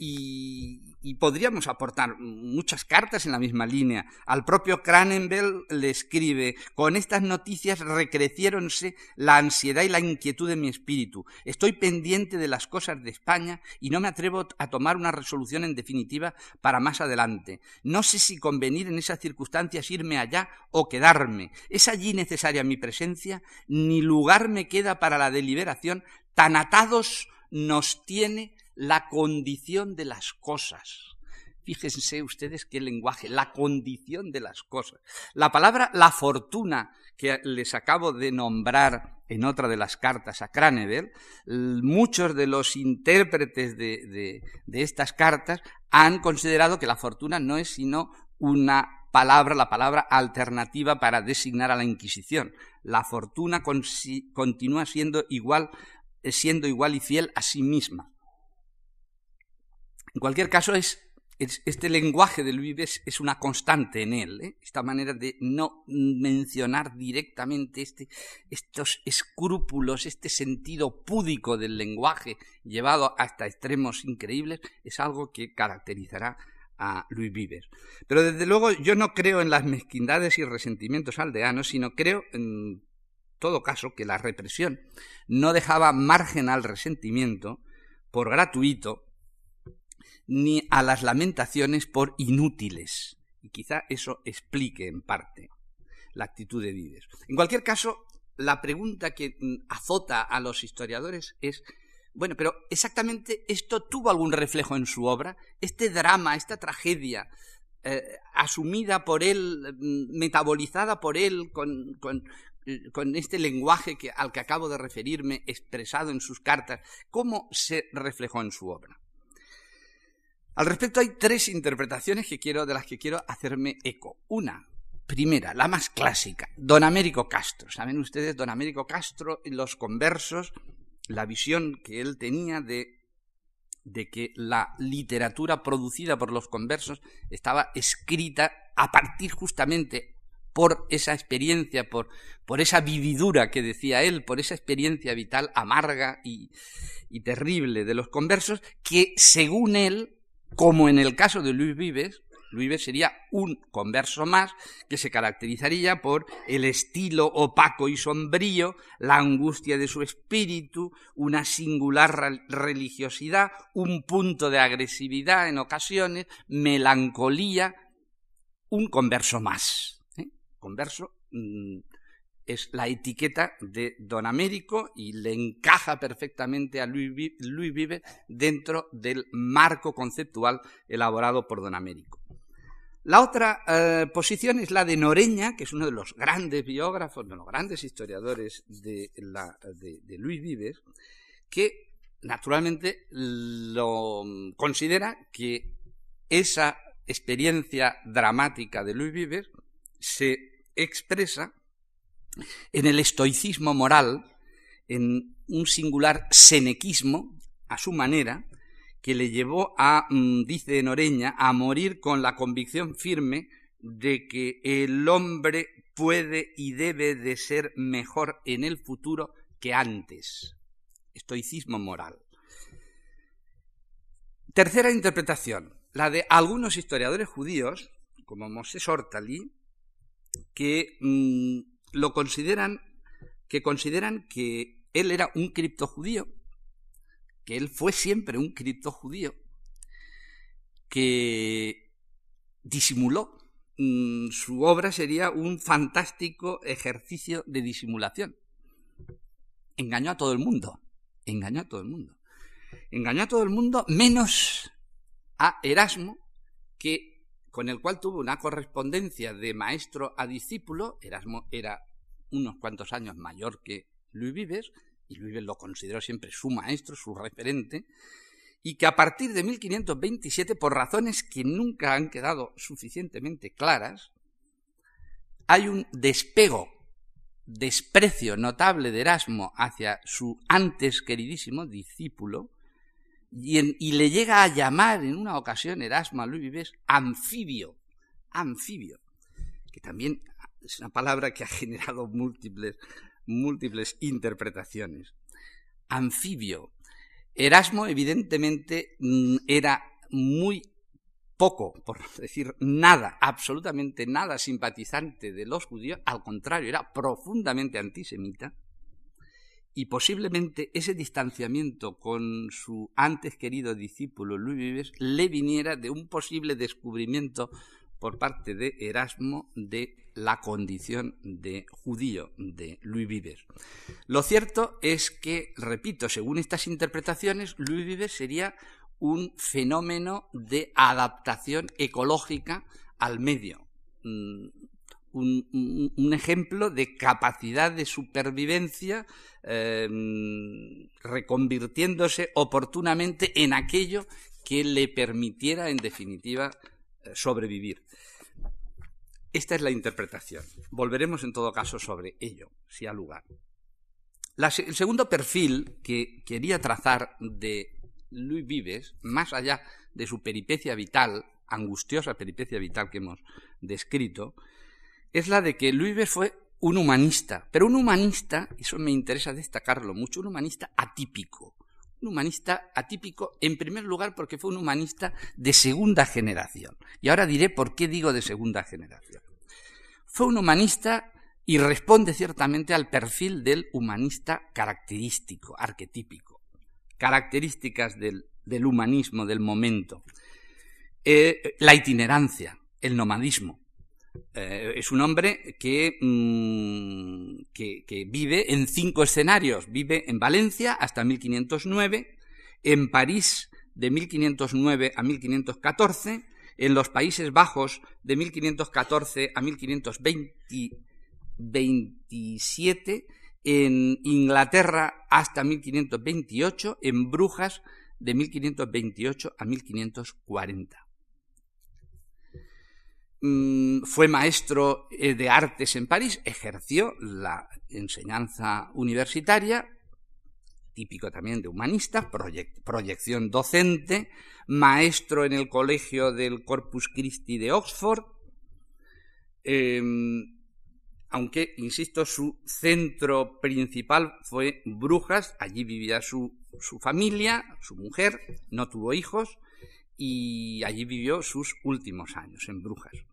Y, podríamos aportar muchas cartas en la misma línea. Al propio Cranenbell le escribe, con estas noticias recreciéronse la ansiedad y la inquietud de mi espíritu. Estoy pendiente de las cosas de España y no me atrevo a tomar una resolución en definitiva para más adelante. No sé si convenir en esas circunstancias irme allá o quedarme. ¿Es allí necesaria mi presencia? Ni lugar me queda para la deliberación. Tan atados nos tiene la condición de las cosas. Fíjense ustedes qué lenguaje, la condición de las cosas. La palabra la fortuna que les acabo de nombrar en otra de las cartas a Cranever, muchos de los intérpretes de, de estas cartas han considerado que la fortuna no es sino una palabra, la palabra alternativa para designar a la Inquisición. La fortuna continúa siendo igual, siendo igual y fiel a sí misma. En cualquier caso, es, este lenguaje de Luis Vives es una constante en él, ¿eh? esta manera de no mencionar directamente este, estos escrúpulos, este sentido púdico del lenguaje llevado hasta extremos increíbles, es algo que caracterizará a Luis Vives. Pero desde luego yo no creo en las mezquindades y resentimientos aldeanos, sino creo en todo caso que la represión no dejaba margen al resentimiento por gratuito ni a las lamentaciones por inútiles. Y quizá eso explique en parte la actitud de Vives. En cualquier caso, la pregunta que mm, azota a los historiadores es, bueno, pero exactamente esto tuvo algún reflejo en su obra, este drama, esta tragedia, eh, asumida por él, mm, metabolizada por él con, eh, con este lenguaje que, al que acabo de referirme, expresado en sus cartas, ¿cómo se reflejó en su obra? Al respecto hay tres interpretaciones que quiero, de las que quiero hacerme eco. Una, primera, la más clásica, don Américo Castro. Saben ustedes, don Américo Castro, los conversos, la visión que él tenía de, que la literatura producida por los conversos estaba escrita a partir justamente por esa experiencia, por, por esa vividura que decía él, por esa experiencia vital amarga y terrible de los conversos, que según él como en el caso de Luis Vives, Luis sería un converso más que se caracterizaría por el estilo opaco y sombrío, la angustia de su espíritu, una singular religiosidad, un punto de agresividad en ocasiones, melancolía, un converso más. ¿eh? Converso mm, es la etiqueta de Don Américo y le encaja perfectamente a Luis, Vive dentro del marco conceptual elaborado por Don Américo. La otra eh, posición es la de Noreña, que es uno de los grandes biógrafos, de los grandes historiadores de, de Luis Vives, que naturalmente lo considera que esa experiencia dramática de Luis Vives se expresa en el estoicismo moral, en un singular senequismo, a su manera, que le llevó a, mm, dice Noreña, a morir con la convicción firme de que el hombre puede y debe de ser mejor en el futuro que antes. Estoicismo moral. Tercera interpretación, la de algunos historiadores judíos, como Moses Ortali, que mm, lo consideran, que consideran que él era un criptojudío, que él fue siempre un criptojudío, que disimuló. Mm, su obra sería un fantástico ejercicio de disimulación. Engañó a todo el mundo, engañó a todo el mundo. Engañó a todo el mundo menos a Erasmo, que con el cual tuvo una correspondencia de maestro a discípulo. Erasmo era unos cuantos años mayor que Luis Vives, y Luis Vives lo consideró siempre su maestro, su referente, y que a partir de 1527, por razones que nunca han quedado suficientemente claras, hay un despego, desprecio notable de Erasmo hacia su antes queridísimo discípulo, y, le llega a llamar en una ocasión Erasmo a Luis Vives anfibio, anfibio, que también es una palabra que ha generado múltiples, múltiples interpretaciones. anfibio. Erasmo, evidentemente, mm, era muy poco, por decir nada, absolutamente nada simpatizante de los judíos, al contrario, era profundamente antisemita, y posiblemente ese distanciamiento con su antes querido discípulo Luis Vives le viniera de un posible descubrimiento por parte de Erasmo de la condición de judío de Luis Vives. Lo cierto es que, repito, según estas interpretaciones, Luis Vives sería un fenómeno de adaptación ecológica al medio. Un, ejemplo de capacidad de supervivencia em, reconvirtiéndose oportunamente en aquello que le permitiera, en definitiva, eh, sobrevivir. Esta es la interpretación. Volveremos en todo caso sobre ello, si ha lugar. el segundo perfil que quería trazar de Luis Vives, más allá de su peripecia vital, angustiosa peripecia vital que hemos descrito, es la de que Luis Vives fue un humanista, pero un humanista, eso me interesa destacarlo mucho, un humanista atípico. Un humanista atípico, en primer lugar, porque fue un humanista de segunda generación. Y ahora diré por qué digo de segunda generación. Fue un humanista y responde ciertamente al perfil del humanista característico, arquetípico características del, humanismo del momento. Eh, la itinerancia, el nomadismo. Eh, es un hombre mm, que, que, vive en cinco escenarios. Vive en Valencia hasta 1509, en París de 1509 a 1514, en los Países Bajos de 1514 a 1527 en Inglaterra hasta 1528, en Brujas de 1528 a 1540. Mm, fue maestro eh, de artes en París, ejerció la enseñanza universitaria, típico también de humanista, proyección docente, maestro en el colegio del Corpus Christi de Oxford, em, aunque, insisto, su centro principal fue Brujas, allí vivía su, familia, su mujer, no tuvo hijos y allí vivió sus últimos años, en Brujas.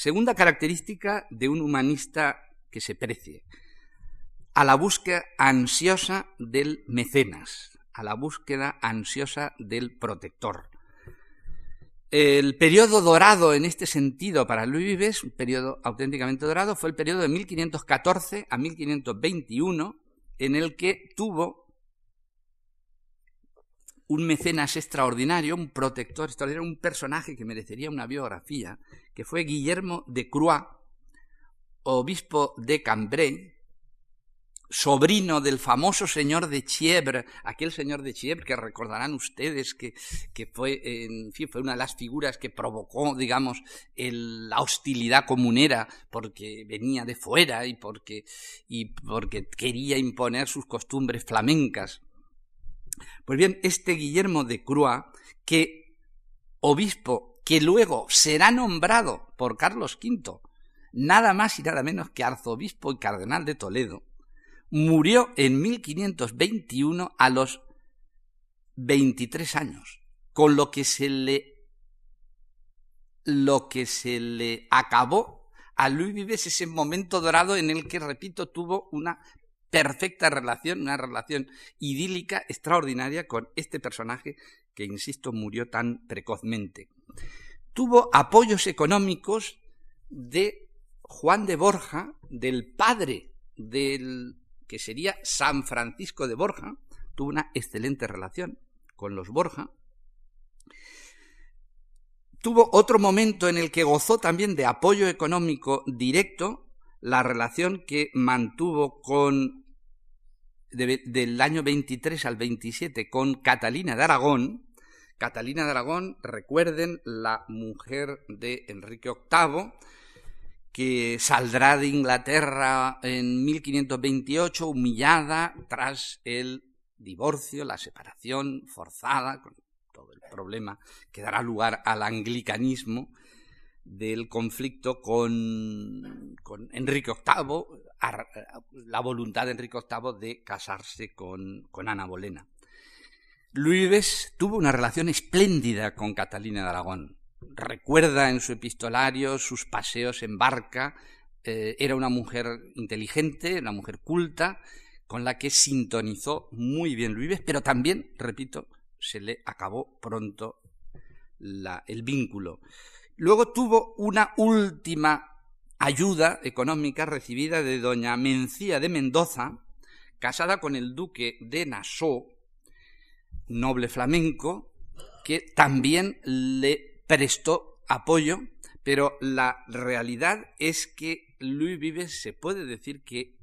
Segunda característica de un humanista que se precie, a la búsqueda ansiosa del mecenas, a la búsqueda ansiosa del protector. El periodo dorado en este sentido para Luis Vives, un periodo auténticamente dorado, fue el periodo de 1514 a 1521, en el que tuvo un mecenas extraordinario, un protector extraordinario, un personaje que merecería una biografía, que fue Guillermo de Croix, obispo de Cambrai, sobrino del famoso señor de Chiebre, aquel señor de Chiebre que recordarán ustedes que, fue, en fin, fue una de las figuras que provocó, digamos, la hostilidad comunera porque venía de fuera y porque, y porque quería imponer sus costumbres flamencas. Pues bien, este Guillermo de Croix, que obispo que luego será nombrado por Carlos V, nada más y nada menos que arzobispo y cardenal de Toledo, murió en 1521 a los 23 años, con lo que se le lo que se le acabó a Luis Vives ese momento dorado en el que, repito, tuvo una perfecta relación, una relación idílica extraordinaria con este personaje que, insisto, murió tan precozmente. Tuvo apoyos económicos de Juan de Borja, del padre del que sería San Francisco de Borja, tuvo una excelente relación con los Borja. Tuvo otro momento en el que gozó también de apoyo económico directo, la relación que mantuvo con del año 23 al 27 con Catalina de Aragón. Catalina de Aragón, recuerden, la mujer de Enrique VIII, que saldrá de Inglaterra en 1528 humillada tras el divorcio, la separación forzada, con todo el problema que dará lugar al anglicanismo del conflicto con, con Enrique VIII, la voluntad de Enrique VIII de casarse con, Ana Bolena. Luis tuvo una relación espléndida con Catalina de Aragón. Recuerda en su epistolario sus paseos en barca. Eh, era una mujer inteligente, una mujer culta, con la que sintonizó muy bien Luis pero también, repito, se le acabó pronto el vínculo. Luego tuvo una última ayuda económica recibida de doña Mencía de Mendoza, casada con el duque de Nassau, noble flamenco, que también le prestó apoyo, pero la realidad es que Luis Vives se puede decir que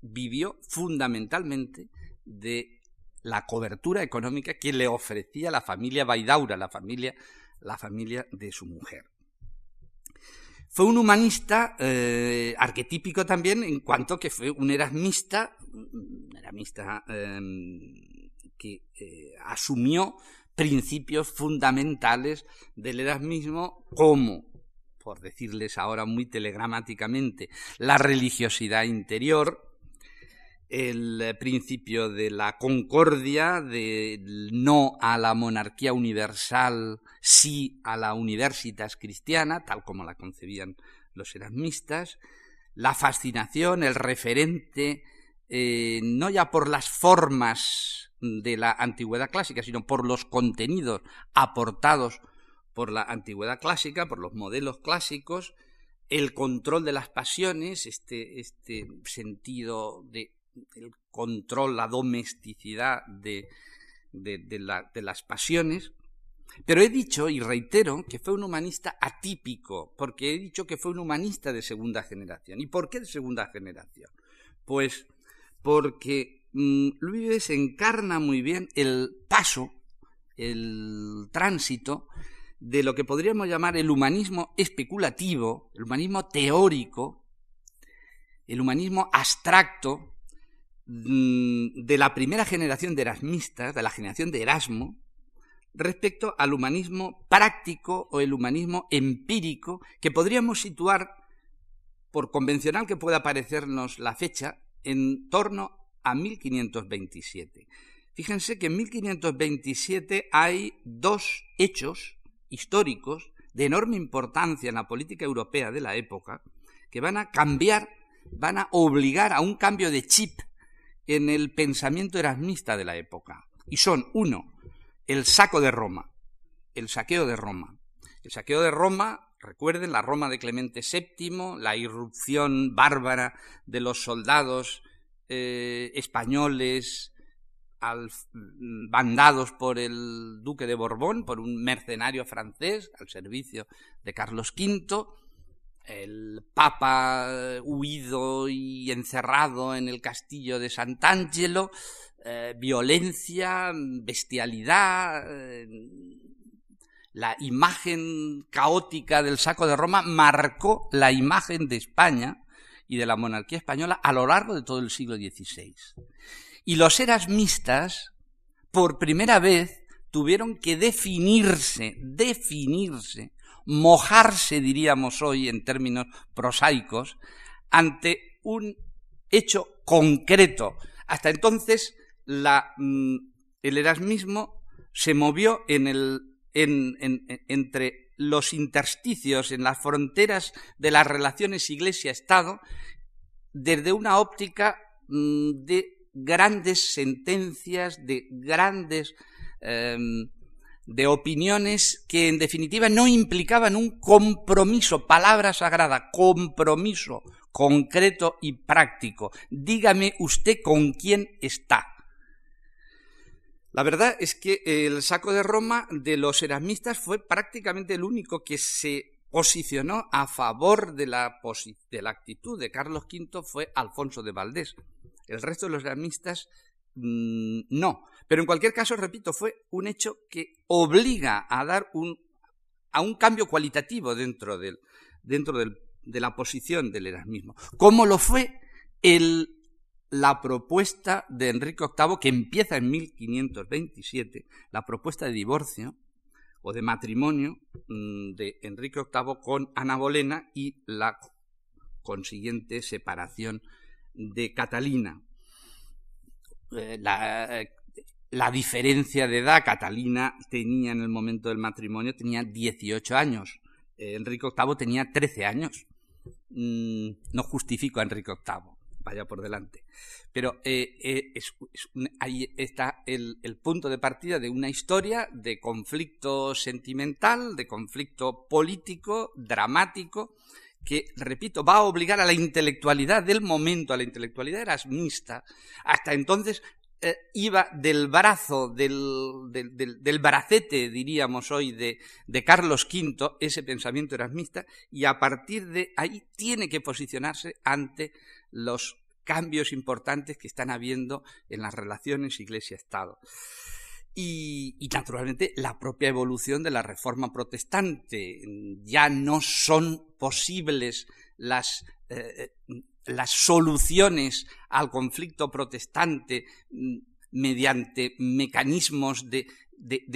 vivió fundamentalmente de la cobertura económica que le ofrecía la familia Baidaura, la familia, la familia de su mujer. Fue un humanista eh, arquetípico también en cuanto que fue un erasmista, un erasmista em, que eh, asumió principios fundamentales del erasmismo como, por decirles ahora muy telegramáticamente, la religiosidad interior, el principio de la concordia, del no a la monarquía universal, sí a la universitas cristiana, tal como la concebían los erasmistas, la fascinación, el referente, eh, no ya por las formas de la antigüedad clásica, sino por los contenidos aportados por la antigüedad clásica, por los modelos clásicos, el control de las pasiones, este, este sentido de el control, la domesticidad de, las pasiones. Pero he dicho y reitero que fue un humanista atípico, porque he dicho que fue un humanista de segunda generación. ¿Y por qué de segunda generación? Pues porque mm, Luis encarna muy bien el paso, el tránsito de lo que podríamos llamar el humanismo especulativo, el humanismo teórico, el humanismo abstracto, de la primera generación de erasmistas, de la generación de Erasmo, respecto al humanismo práctico o el humanismo empírico, que podríamos situar, por convencional que pueda parecernos la fecha, en torno a 1527. Fíjense que en 1527 hay dos hechos históricos de enorme importancia en la política europea de la época que van a cambiar, van a obligar a un cambio de chip en el pensamiento erasmista de la época. Y son, uno, el saco de Roma, el saqueo de Roma. El saqueo de Roma, recuerden, la Roma de Clemente VII, la irrupción bárbara de los soldados eh, españoles bandados por el duque de Borbón, por un mercenario francés al servicio de Carlos V, el Papa huido y encerrado en el castillo de Sant'Angelo, eh, violencia, bestialidad, eh, la imagen caótica del saco de Roma marcó la imagen de España y de la monarquía española a lo largo de todo el siglo XVI. Y los erasmistas, por primera vez, tuvieron que definirse, definirse mojarse, diríamos hoy en términos prosaicos, ante un hecho concreto. Hasta entonces mm, el erasmismo se movió en el, entre los intersticios, en las fronteras de las relaciones Iglesia-Estado, desde una óptica mm, de grandes sentencias, de grandes em, de opiniones que en definitiva no implicaban un compromiso, palabra sagrada, compromiso concreto y práctico. Dígame usted con quién está. La verdad es que el saco de Roma de los erasmistas fue prácticamente el único que se posicionó a favor de la, de la actitud de Carlos V fue Alfonso de Valdés. El resto de los erasmistas mm, no. Pero en cualquier caso, repito, fue un hecho que obliga a dar un, a un cambio cualitativo dentro, del, dentro de la posición del erasmismo. Como lo fue el, la propuesta de Enrique VIII, que empieza en 1527, la propuesta de divorcio o de matrimonio mm, de Enrique VIII con Ana Bolena y la consiguiente separación de Catalina. Eh, la, diferencia de edad, Catalina tenía en el momento del matrimonio, tenía 18 años. Enrique VIII tenía 13 años. Mm, no justifico a Enrique VIII, vaya por delante. Pero eh, eh, ahí está el, punto de partida de una historia de conflicto sentimental, de conflicto político, dramático, que, repito, va a obligar a la intelectualidad del momento, a la intelectualidad erasmista. Hasta entonces eh, iba del brazo, del, del, bracete, diríamos hoy, de, de, Carlos V, ese pensamiento erasmista, y a partir de ahí tiene que posicionarse ante los cambios importantes que están habiendo en las relaciones Iglesia-Estado. Y, naturalmente la propia evolución de la reforma protestante. Ya no son posibles las, eh, las soluciones al conflicto protestante mm, mediante mecanismos de,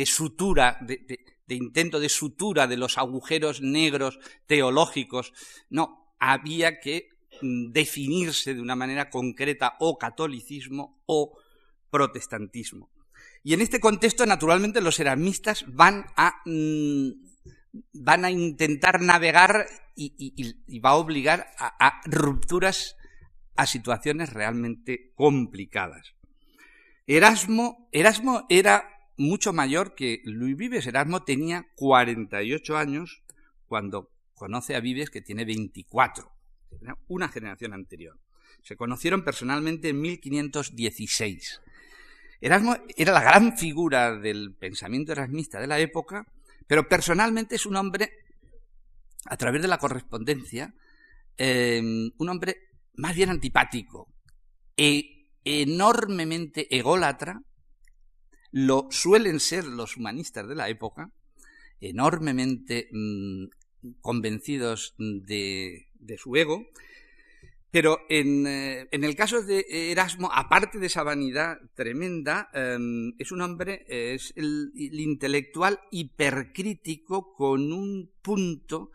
sutura, de, intento de sutura de los agujeros negros teológicos. No, había que mm, definirse de una manera concreta o catolicismo o protestantismo. Y en este contexto, naturalmente, los erasmistas van a, mm, van a intentar navegar y, va a obligar a, rupturas, a situaciones realmente complicadas. Erasmo, Erasmo era mucho mayor que Luis Vives. Erasmo tenía 48 años cuando conoce a Vives, que tiene 24, una generación anterior. Se conocieron personalmente en 1516. Erasmo era la gran figura del pensamiento erasmista de la época, pero personalmente es un hombre, a través de la correspondencia, em, un hombre más bien antipático e enormemente ególatra, lo suelen ser los humanistas de la época, enormemente mm, convencidos de, de su ego, pero eh, en, el caso de Erasmo, aparte de esa vanidad tremenda, em, es un hombre, es el, intelectual hipercrítico con un punto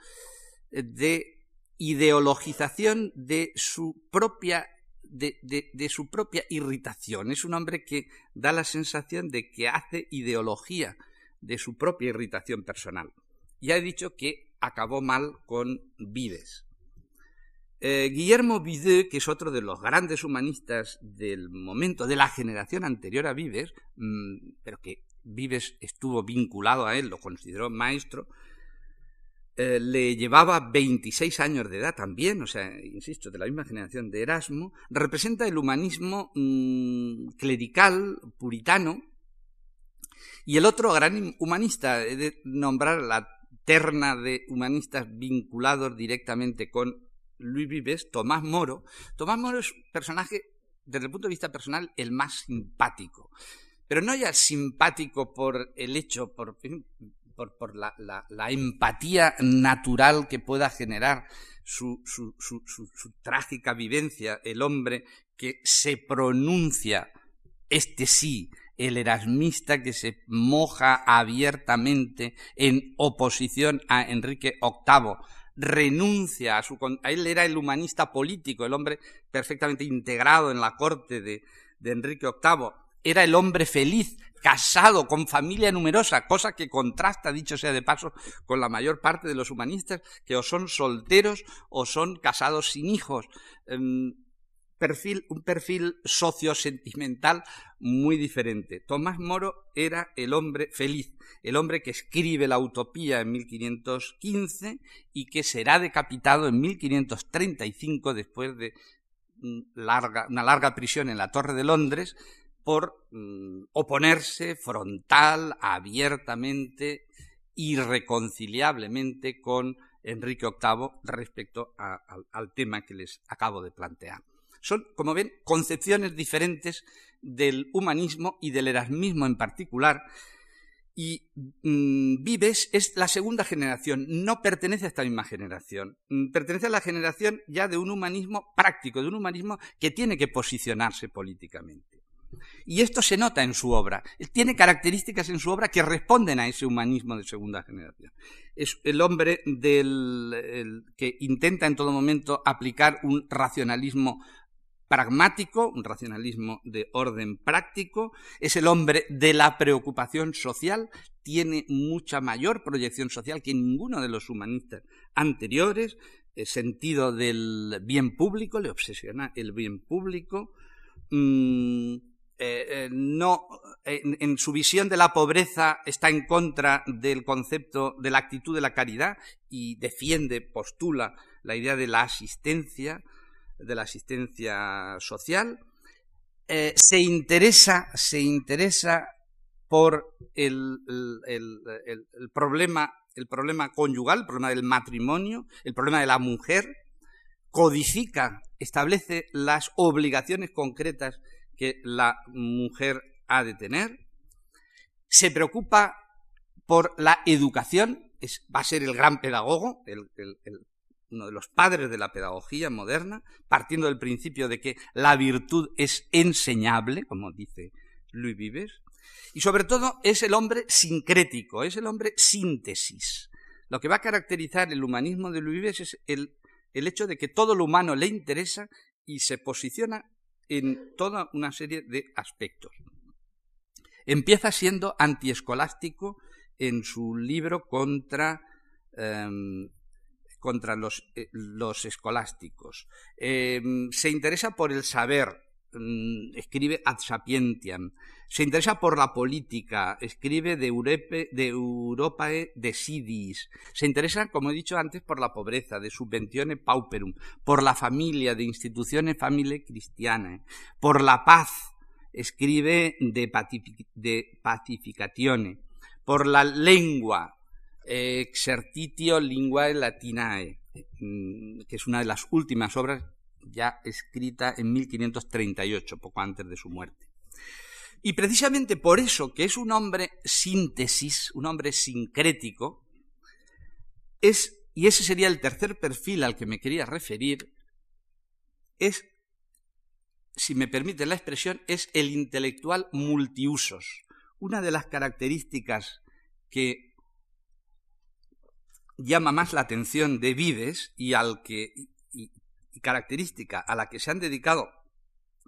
de ideologización de su propia de, su propia irritación. Es un hombre que da la sensación de que hace ideología de su propia irritación personal. Ya he dicho que acabó mal con Vides. Eh, Guillermo Videux, que es otro de los grandes humanistas del momento, de la generación anterior a Vives, mm, pero que Vives estuvo vinculado a él, lo consideró maestro, eh, le llevaba 26 años de edad también, o sea, insisto, de la misma generación de Erasmo, representa el humanismo mm, clerical, puritano, y el otro gran humanista, he de nombrar la terna de humanistas vinculados directamente con Luis Vives, Tomás Moro. Tomás Moro es un personaje, desde el punto de vista personal, el más simpático. Pero no ya simpático por el hecho, por, por, la, empatía natural que pueda generar su, su, trágica vivencia, el hombre que se pronuncia, este sí, el erasmista que se moja abiertamente en oposición a Enrique VIII, renuncia a su... Él era el humanista político, el hombre perfectamente integrado en la corte de, de Enrique VIII. Era el hombre feliz, casado, con familia numerosa, cosa que contrasta, dicho sea de paso, con la mayor parte de los humanistas, que o son solteros o son casados sin hijos. Perfil, un perfil sociosentimental muy diferente. Tomás Moro era el hombre feliz, el hombre que escribe la utopía en 1515 y que será decapitado en 1535 después de una larga prisión en la Torre de Londres por mm, oponerse frontal, abiertamente, irreconciliablemente con Enrique VIII respecto al tema que les acabo de plantear. Son, como ven, concepciones diferentes del humanismo y del erasmismo en particular. Y mm, Vives es la segunda generación, no pertenece a esta misma generación, mm, pertenece a la generación ya de un humanismo práctico, de un humanismo que tiene que posicionarse políticamente. Y esto se nota en su obra. Tiene características en su obra que responden a ese humanismo de segunda generación. Es el hombre del, que intenta en todo momento aplicar un racionalismo pragmático, un racionalismo de orden práctico, es el hombre de la preocupación social, tiene mucha mayor proyección social que ninguno de los humanistas anteriores, el sentido del bien público, le obsesiona el bien público, mm, eh, eh, no, en, su visión de la pobreza está en contra del concepto de la actitud de la caridad y defiende, postula la idea de la asistencia, de la asistencia social. Eh, se interesa, se interesa por el, problema, el problema conyugal, el problema del matrimonio, el problema de la mujer, codifica, establece las obligaciones concretas que la mujer ha de tener, se preocupa por la educación, va a ser el gran pedagogo, uno de los padres de la pedagogía moderna, partiendo del principio de que la virtud es enseñable, como dice Louis Vives, y sobre todo es el hombre sincrético, es el hombre síntesis. Lo que va a caracterizar el humanismo de Louis Vives es el, el hecho de que todo lo humano le interesa y se posiciona en toda una serie de aspectos. Empieza siendo antiescolástico en su libro contra, em, contra los, eh, los, escolásticos. Em, se interesa por el saber, mm, escribe Ad Sapientiam. Se interesa por la política, escribe de, Europe, de Europae Decidis. Se interesa, como he dicho antes, por la pobreza, de Subventione Pauperum, por la familia, de Instituciones Familiae Cristiane, por la paz, escribe de, Pacificatione, por la lengua, Exercitio Linguae Latinae, mm, que es una de las últimas obras ya escrita en 1538, poco antes de su muerte. Y precisamente por eso, que es un hombre síntesis, un hombre sincrético, es, y ese sería el tercer perfil al que me quería referir, es, si me permite la expresión, es el intelectual multiusos. Una de las características que llama más la atención de Vives y al que y característica a la que se han dedicado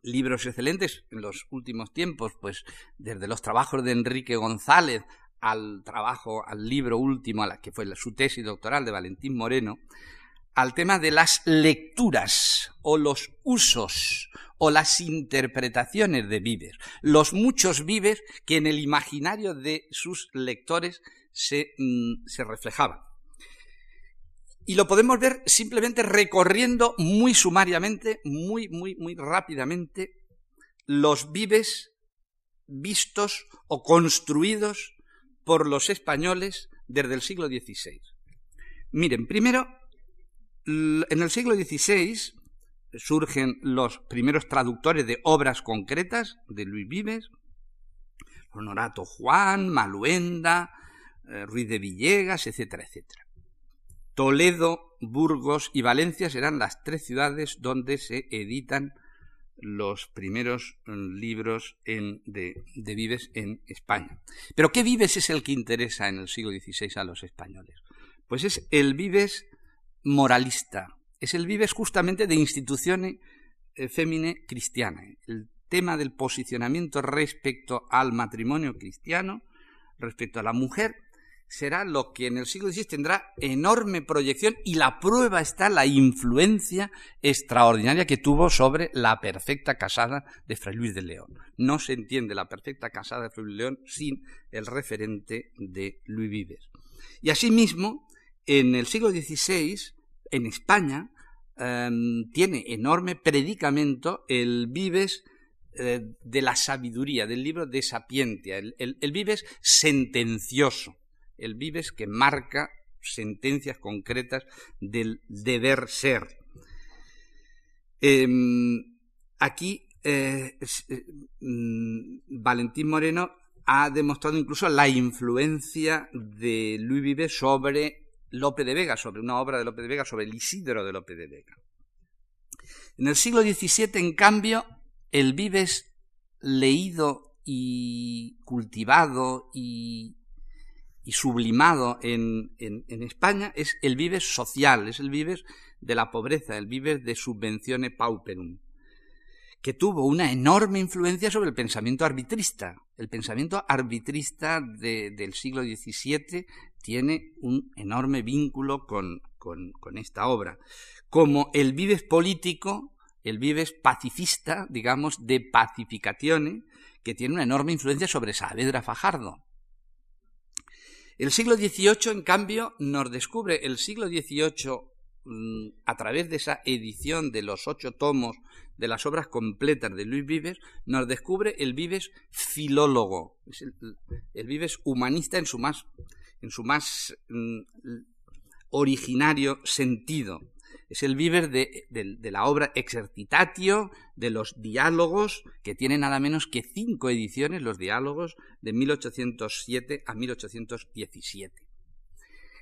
libros excelentes en los últimos tiempos, pues desde los trabajos de Enrique González al trabajo, al libro último, a la que fue su tesis doctoral de Valentín Moreno, al tema de las lecturas o los usos o las interpretaciones de Vives, los muchos Vives que en el imaginario de sus lectores se, mm, se reflejaban. Y lo podemos ver simplemente recorriendo muy sumariamente, muy, muy, muy rápidamente, los vives vistos o construidos por los españoles desde el siglo XVI. Miren, primero, en el siglo XVI surgen los primeros traductores de obras concretas de Luis Vives, Honorato Juan, Maluenda, eh, Ruiz de Villegas, etcétera, etcétera. Toledo, Burgos y Valencia serán las tres ciudades donde se editan los primeros mm, libros de, Vives en España. Pero ¿qué Vives es el que interesa en el siglo XVI a los españoles? Pues es el Vives moralista, es el Vives justamente de instituciones eh, fémine cristiana. El tema del posicionamiento respecto al matrimonio cristiano, respecto a la mujer, será lo que en el siglo XVI tendrá enorme proyección y la prueba está la influencia extraordinaria que tuvo sobre la perfecta casada de Fray Luis de León. No se entiende la perfecta casada de Fray Luis de León sin el referente de Luis Vives. Y asimismo, en el siglo XVI, en España, em, tiene enorme predicamento el Vives eh, de la sabiduría, del libro de Sapientia, el Vives sentencioso el Vives que marca sentencias concretas del deber ser. Em, aquí eh, eh, mm, Valentín Moreno ha demostrado incluso la influencia de Luis Vives sobre Lope de Vega, sobre una obra de Lope de Vega, sobre el Isidro de Lope de Vega. En el siglo XVII, en cambio, el Vives leído y cultivado y y sublimado en, España es el vives social, es el vives de la pobreza, el vives de subvenciones pauperum. que tuvo una enorme influencia sobre el pensamiento arbitrista. El pensamiento arbitrista del siglo XVII tiene un enorme vínculo con, con, esta obra. Como el vives político, el vives pacifista, digamos, de pacificaciones, que tiene una enorme influencia sobre Saavedra Fajardo. El siglo XVIII, en cambio, nos descubre el siglo XVIII Mm, a través de esa edición de los ocho tomos de las obras completas de Luis Vives, nos descubre el Vives filólogo, el, Vives humanista en su más, en su más mm, originario sentido. Es el Vives de, de, la obra Exercitatio, de los diálogos, que tiene nada menos que cinco ediciones, los diálogos de 1807 a 1817.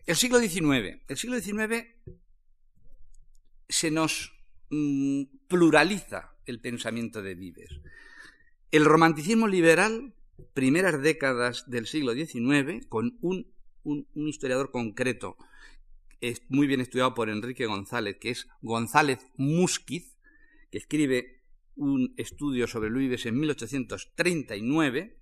El siglo XIX. El siglo XIX se nos mm, pluraliza el pensamiento de Vives. El romanticismo liberal, primeras décadas del siglo XIX, con un, historiador concreto, muy bien estudiado por Enrique González, que es González Musquiz, que escribe un estudio sobre Luis en 1839,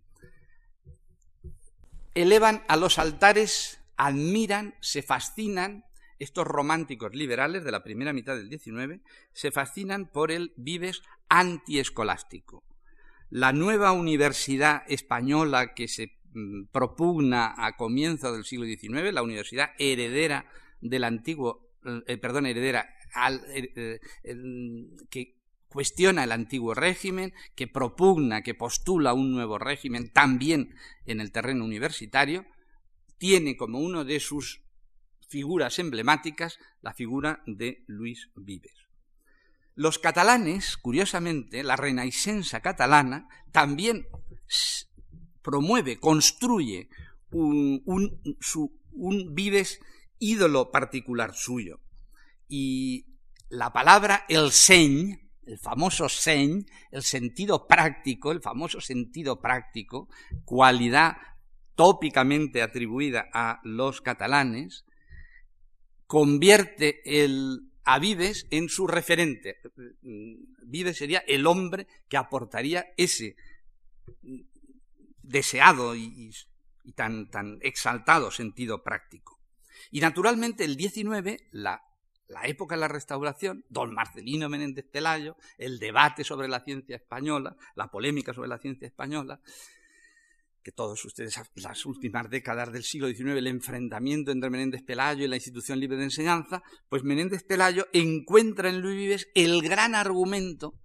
elevan a los altares, admiran, se fascinan estos románticos liberales de la primera mitad del XIX se fascinan por el Vives antiescolástico. La nueva universidad española que se mm, propugna a comienzos del siglo XIX, la universidad heredera del antiguo, eh, perdón, heredera eh, eh, que cuestiona el antiguo régimen, que propugna, que postula un nuevo régimen también en el terreno universitario, tiene como uno de sus figuras emblemáticas, la figura de Luis Vives. Los catalanes, curiosamente, la Renaissance catalana también promueve, construye un, un Vives ídolo particular suyo. Y la palabra el seny, el famoso seny, el sentido práctico, el famoso sentido práctico, cualidad tópicamente atribuida a los catalanes, convierte el, a Vives en su referente. Vives sería el hombre que aportaría ese deseado y, tan, tan, exaltado sentido práctico. Y naturalmente el 19, la, la época de la restauración, don Marcelino Menéndez Pelayo, el debate sobre la ciencia española, la polémica sobre la ciencia española, que todos ustedes, las últimas décadas del siglo XIX, el enfrentamiento entre Menéndez Pelayo y la institución libre de enseñanza, pues Menéndez Pelayo encuentra en Luis Vives el gran argumento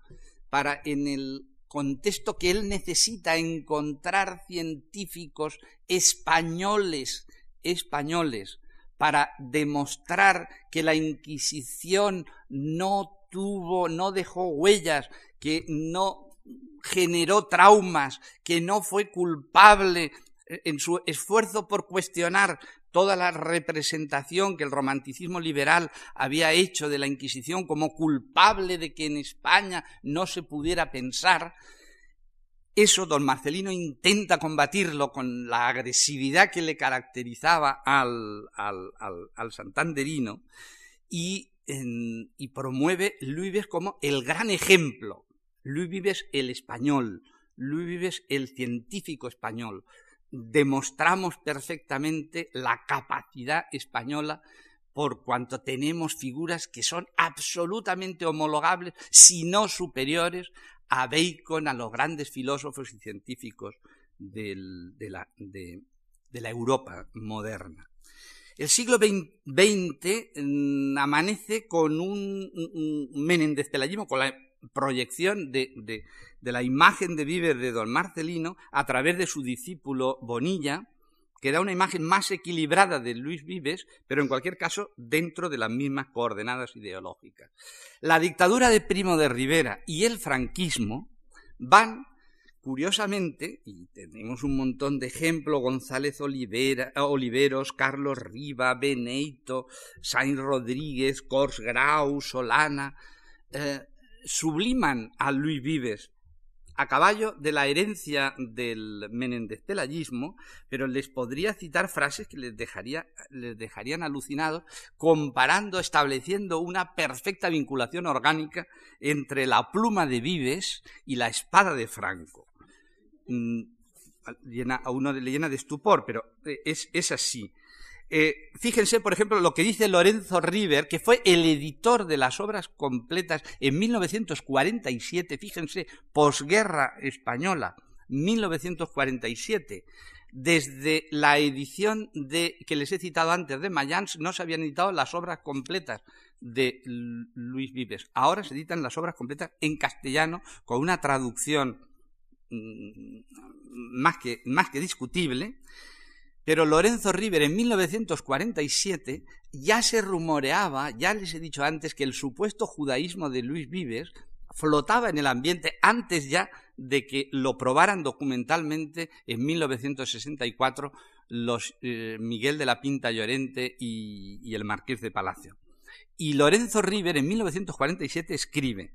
para, en el contexto que él necesita, encontrar científicos españoles, españoles, para demostrar que la Inquisición no tuvo, no dejó huellas, que no generó traumas, que no fue culpable eh, en su esfuerzo por cuestionar toda la representación que el romanticismo liberal había hecho de la Inquisición como culpable de que en España no se pudiera pensar, eso don Marcelino intenta combatirlo con la agresividad que le caracterizaba al, al, santanderino y, y promueve Luis como el gran ejemplo Luis Vives el español, Luis Vives el científico español. Demostramos perfectamente la capacidad española por cuanto tenemos figuras que son absolutamente homologables, si no superiores, a Bacon, a los grandes filósofos y científicos de, la, Europa moderna. El siglo XX mm, amanece con un, un Menéndez Pelayismo, con la proyección de, la imagen de Vives de don Marcelino a través de su discípulo Bonilla, que da una imagen más equilibrada de Luis Vives, pero en cualquier caso dentro de las mismas coordenadas ideológicas. La dictadura de Primo de Rivera y el franquismo van, curiosamente, y tenemos un montón de ejemplos, González Oliveros, Carlos Riva, Beneito, Sainz Rodríguez, Cors Grau, Solana, eh, subliman a Luis Vives a caballo de la herencia del menendez-pelayismo, pero les podría citar frases que les, dejaría, les dejarían alucinados, comparando, estableciendo una perfecta vinculación orgánica entre la pluma de Vives y la espada de Franco. Mm, a uno le llena de estupor, pero eh, es, es así. Eh, fíjense, por ejemplo, lo que dice Lorenzo River, que fue el editor de las obras completas en 1947, fíjense, posguerra española, 1947. Desde la edición de, que les he citado antes de Mayans no se habían editado las obras completas de Luis Vives. Ahora se editan las obras completas en castellano con una traducción mm, más que, más que discutible pero Lorenzo River en 1947 ya se rumoreaba, ya les he dicho antes, que el supuesto judaísmo de Luis Vives flotaba en el ambiente antes ya de que lo probaran documentalmente en 1964 los eh, Miguel de la Pinta Llorente y, y el Marqués de Palacio. Y Lorenzo River en 1947 escribe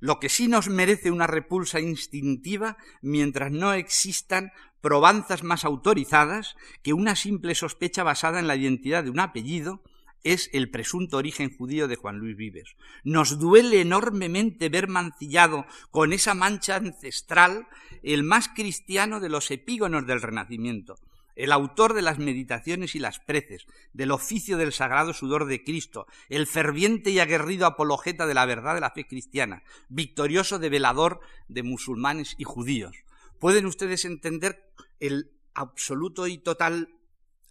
lo que sí nos merece una repulsa instintiva mientras no existan probanzas más autorizadas que una simple sospecha basada en la identidad de un apellido es el presunto origen judío de Juan Luis Vives. Nos duele enormemente ver mancillado con esa mancha ancestral el más cristiano de los epígonos del Renacimiento, el autor de las meditaciones y las preces, del oficio del sagrado sudor de Cristo, el ferviente y aguerrido apologeta de la verdad de la fe cristiana, victorioso develador de musulmanes y judíos. Pueden ustedes entender el absoluto y total,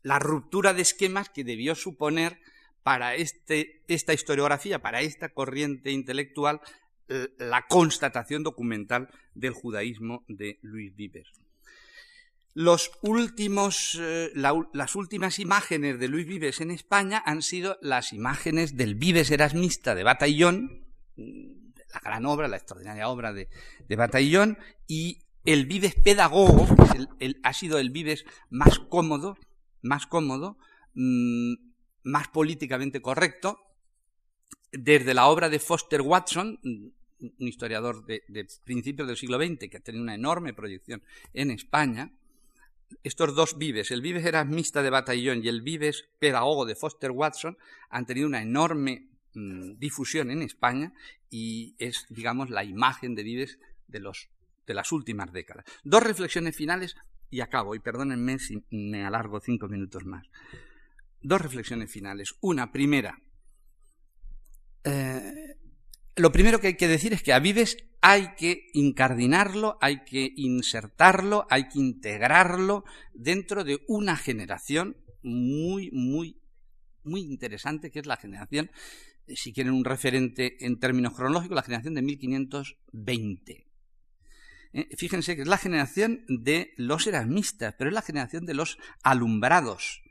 la ruptura de esquemas que debió suponer para este, esta historiografía, para esta corriente intelectual, la constatación documental del judaísmo de Luis Vives. Los últimos, eh, las últimas imágenes de Luis Vives en España han sido las imágenes del Vives Erasmista de Batallón, la gran obra, la extraordinaria obra de, de Batallón, y el Vives pedagogo ha sido el Vives más cómodo, más cómodo, mm, más políticamente correcto, desde la obra de Foster Watson, un historiador de, de principios del siglo XX que ha tenido una enorme proyección en España, estos dos Vives, el Vives erasmista de Batallón y el Vives pedagogo de Foster Watson, han tenido una enorme mm, difusión en España y es, digamos, la imagen de Vives de, los, de las últimas décadas. Dos reflexiones finales y acabo, y perdónenme si me alargo cinco minutos más. Dos reflexiones finales. Una, primera, eh, lo primero que hay que decir es que a Vives hay que incardinarlo, hay que insertarlo, hay que integrarlo dentro de una generación muy, muy, muy interesante, que es la generación, si quieren un referente en términos cronológicos, la generación de 1520. Eh, fíjense que es la generación de los erasmistas, pero es la generación de los alumbrados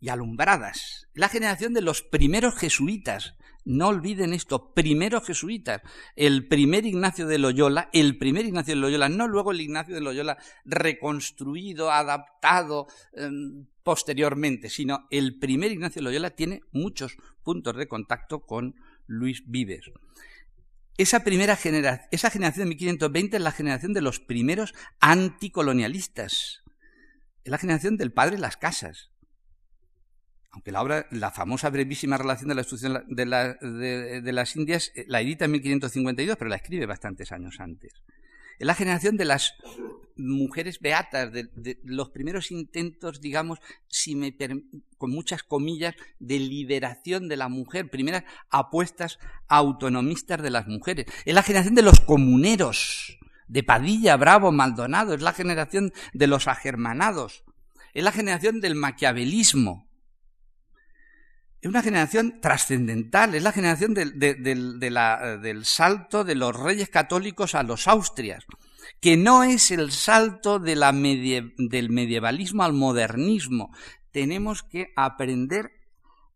y alumbradas, la generación de los primeros jesuitas, no olviden esto, primero jesuitas, el primer Ignacio de Loyola, el primer Ignacio de Loyola, no luego el Ignacio de Loyola reconstruido, adaptado em, posteriormente, sino el primer Ignacio de Loyola tiene muchos puntos de contacto con Luis Vives. Esa primera generación, esa generación de 1520 es la generación de los primeros anticolonialistas. Es la generación del padre las casas aunque la obra, la famosa brevísima relación de la destrucción de, las Indias, eh, la edita en 1552, pero la escribe bastantes años antes. Es la generación de las mujeres beatas, de, los primeros intentos, digamos, si me con muchas comillas, de liberación de la mujer, primeras apuestas autonomistas de las mujeres. Es la generación de los comuneros, de Padilla, Bravo, Maldonado, es la generación de los agermanados, es la generación del maquiavelismo, es una generación trascendental, es la generación del, salto de los reyes católicos a los austrias, que no es el salto del medievalismo al modernismo. Tenemos que aprender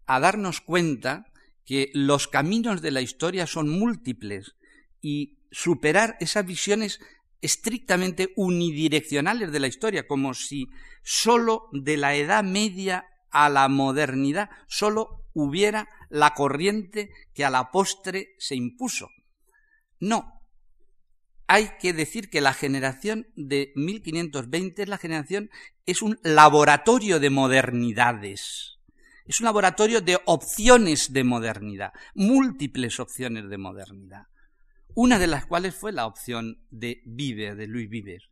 a darnos cuenta que los caminos de la historia son múltiples y superar esas visiones estrictamente unidireccionales de la historia, como si sólo de la Edad Media a la modernidad solo hubiera la corriente que a la postre se impuso. No. hay que decir que la generación de 1520 es la generación, es un laboratorio de modernidades. Es un laboratorio de opciones de modernidad, múltiples opciones de modernidad. Una de las cuales fue la opción de Vives, de Luis Vives.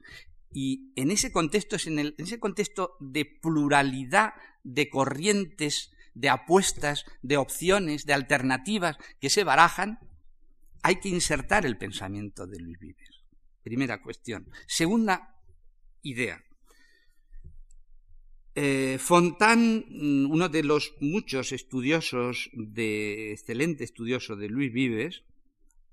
Y en ese contexto, en, en ese contexto de pluralidad de corrientes, de apuestas, de opciones, de alternativas que se barajan, hay que insertar el pensamiento de Luis Vives. Primera cuestión. Segunda idea. Eh, Fontán, uno de los muchos estudiosos, de, excelente estudioso de Luis Vives,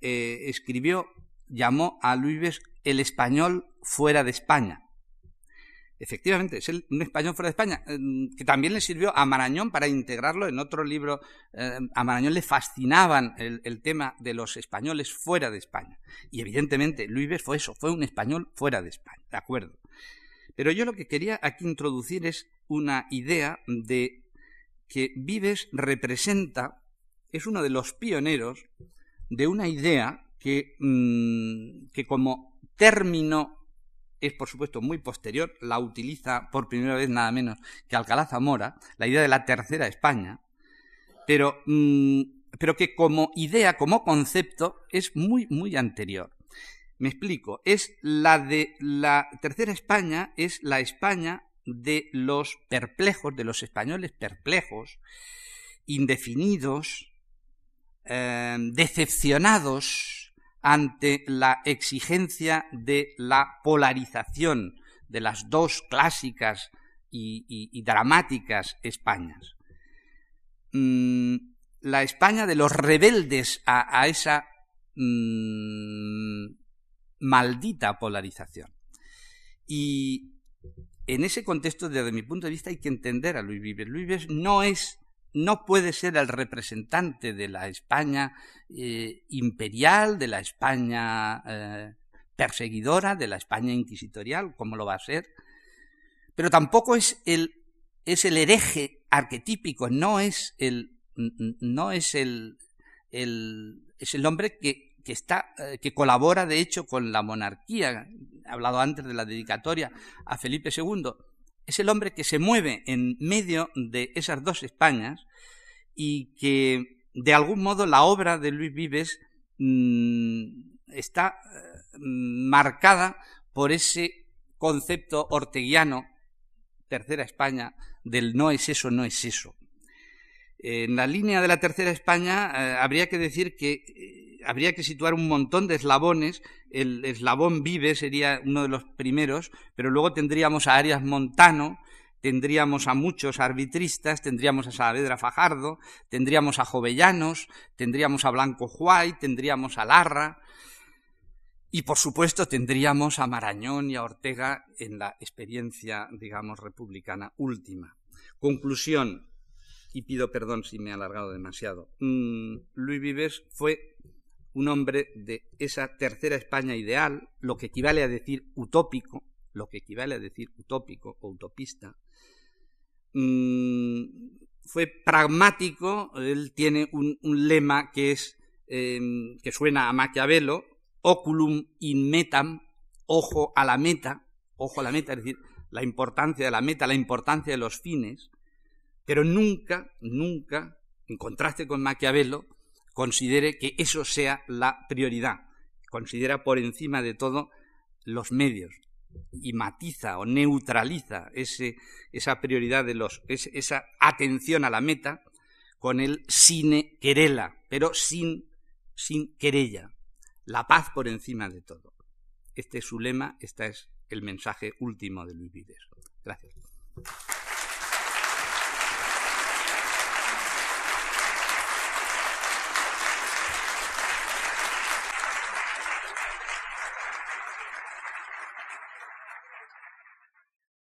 eh, escribió, llamó a Luis el español fuera de España. Efectivamente, es un español fuera de España, em, que también le sirvió a Marañón para integrarlo en otro libro. Em, a Marañón le fascinaban el, tema de los españoles fuera de España. Y evidentemente, Luis fue eso, fue un español fuera de España, ¿de acuerdo? Pero yo lo que quería aquí introducir es una idea de que Vives representa, es uno de los pioneros de una idea que, mm, que como término es por supuesto muy posterior, la utiliza por primera vez nada menos que Alcalá Zamora, la idea de la tercera España, pero, mm, pero que como idea, como concepto, es muy, muy anterior. Me explico, es la de la tercera España, es la España de los perplejos, de los españoles perplejos, indefinidos, eh, decepcionados, ante la exigencia de la polarización de las dos clásicas y, dramáticas Españas. Mm, la España de los rebeldes a, esa mm, maldita polarización. Y en ese contexto, desde mi punto de vista, hay que entender a Luis Vives. Luis Vives no es no puede ser el representante de la España eh, imperial, de la España eh, perseguidora, de la España inquisitorial, como lo va a ser, pero tampoco es el, es el hereje arquetípico, no es el, no es el, es el hombre que, que, está, eh, que colabora de hecho con la monarquía. He hablado antes de la dedicatoria a Felipe II es el hombre que se mueve en medio de esas dos Españas y que de algún modo la obra de Luis Vives mm, está eh, marcada por ese concepto orteguiano, tercera España, del no es eso, no es eso. En la línea de la tercera España eh, habría que decir que eh, habría que situar un montón de eslabones el eslabón Vive sería uno de los primeros, pero luego tendríamos a Arias Montano, tendríamos a muchos arbitristas, tendríamos a Saavedra Fajardo, tendríamos a Jovellanos, tendríamos a Blanco Juay, tendríamos a Larra, y por supuesto tendríamos a Marañón y a Ortega en la experiencia, digamos, republicana última. Conclusión, y pido perdón si me he alargado demasiado. Mm, Luis Vives fue un hombre de esa tercera España ideal, lo que equivale a decir utópico, lo que equivale a decir utópico o utopista, mm, fue pragmático, él tiene un, lema que es em, que suena a Maquiavelo, oculum in metam, ojo a la meta, ojo a la meta, es decir, la importancia de la meta, la importancia de los fines, pero nunca, nunca, en contraste con Maquiavelo, considere que eso sea la prioridad. Considera por encima de todo los medios y matiza o neutraliza ese, esa prioridad de los, esa atención a la meta con el sine querela, pero sin, sin querella. La paz por encima de todo. Este es su lema, este es el mensaje último de Luis Vives. Gracias.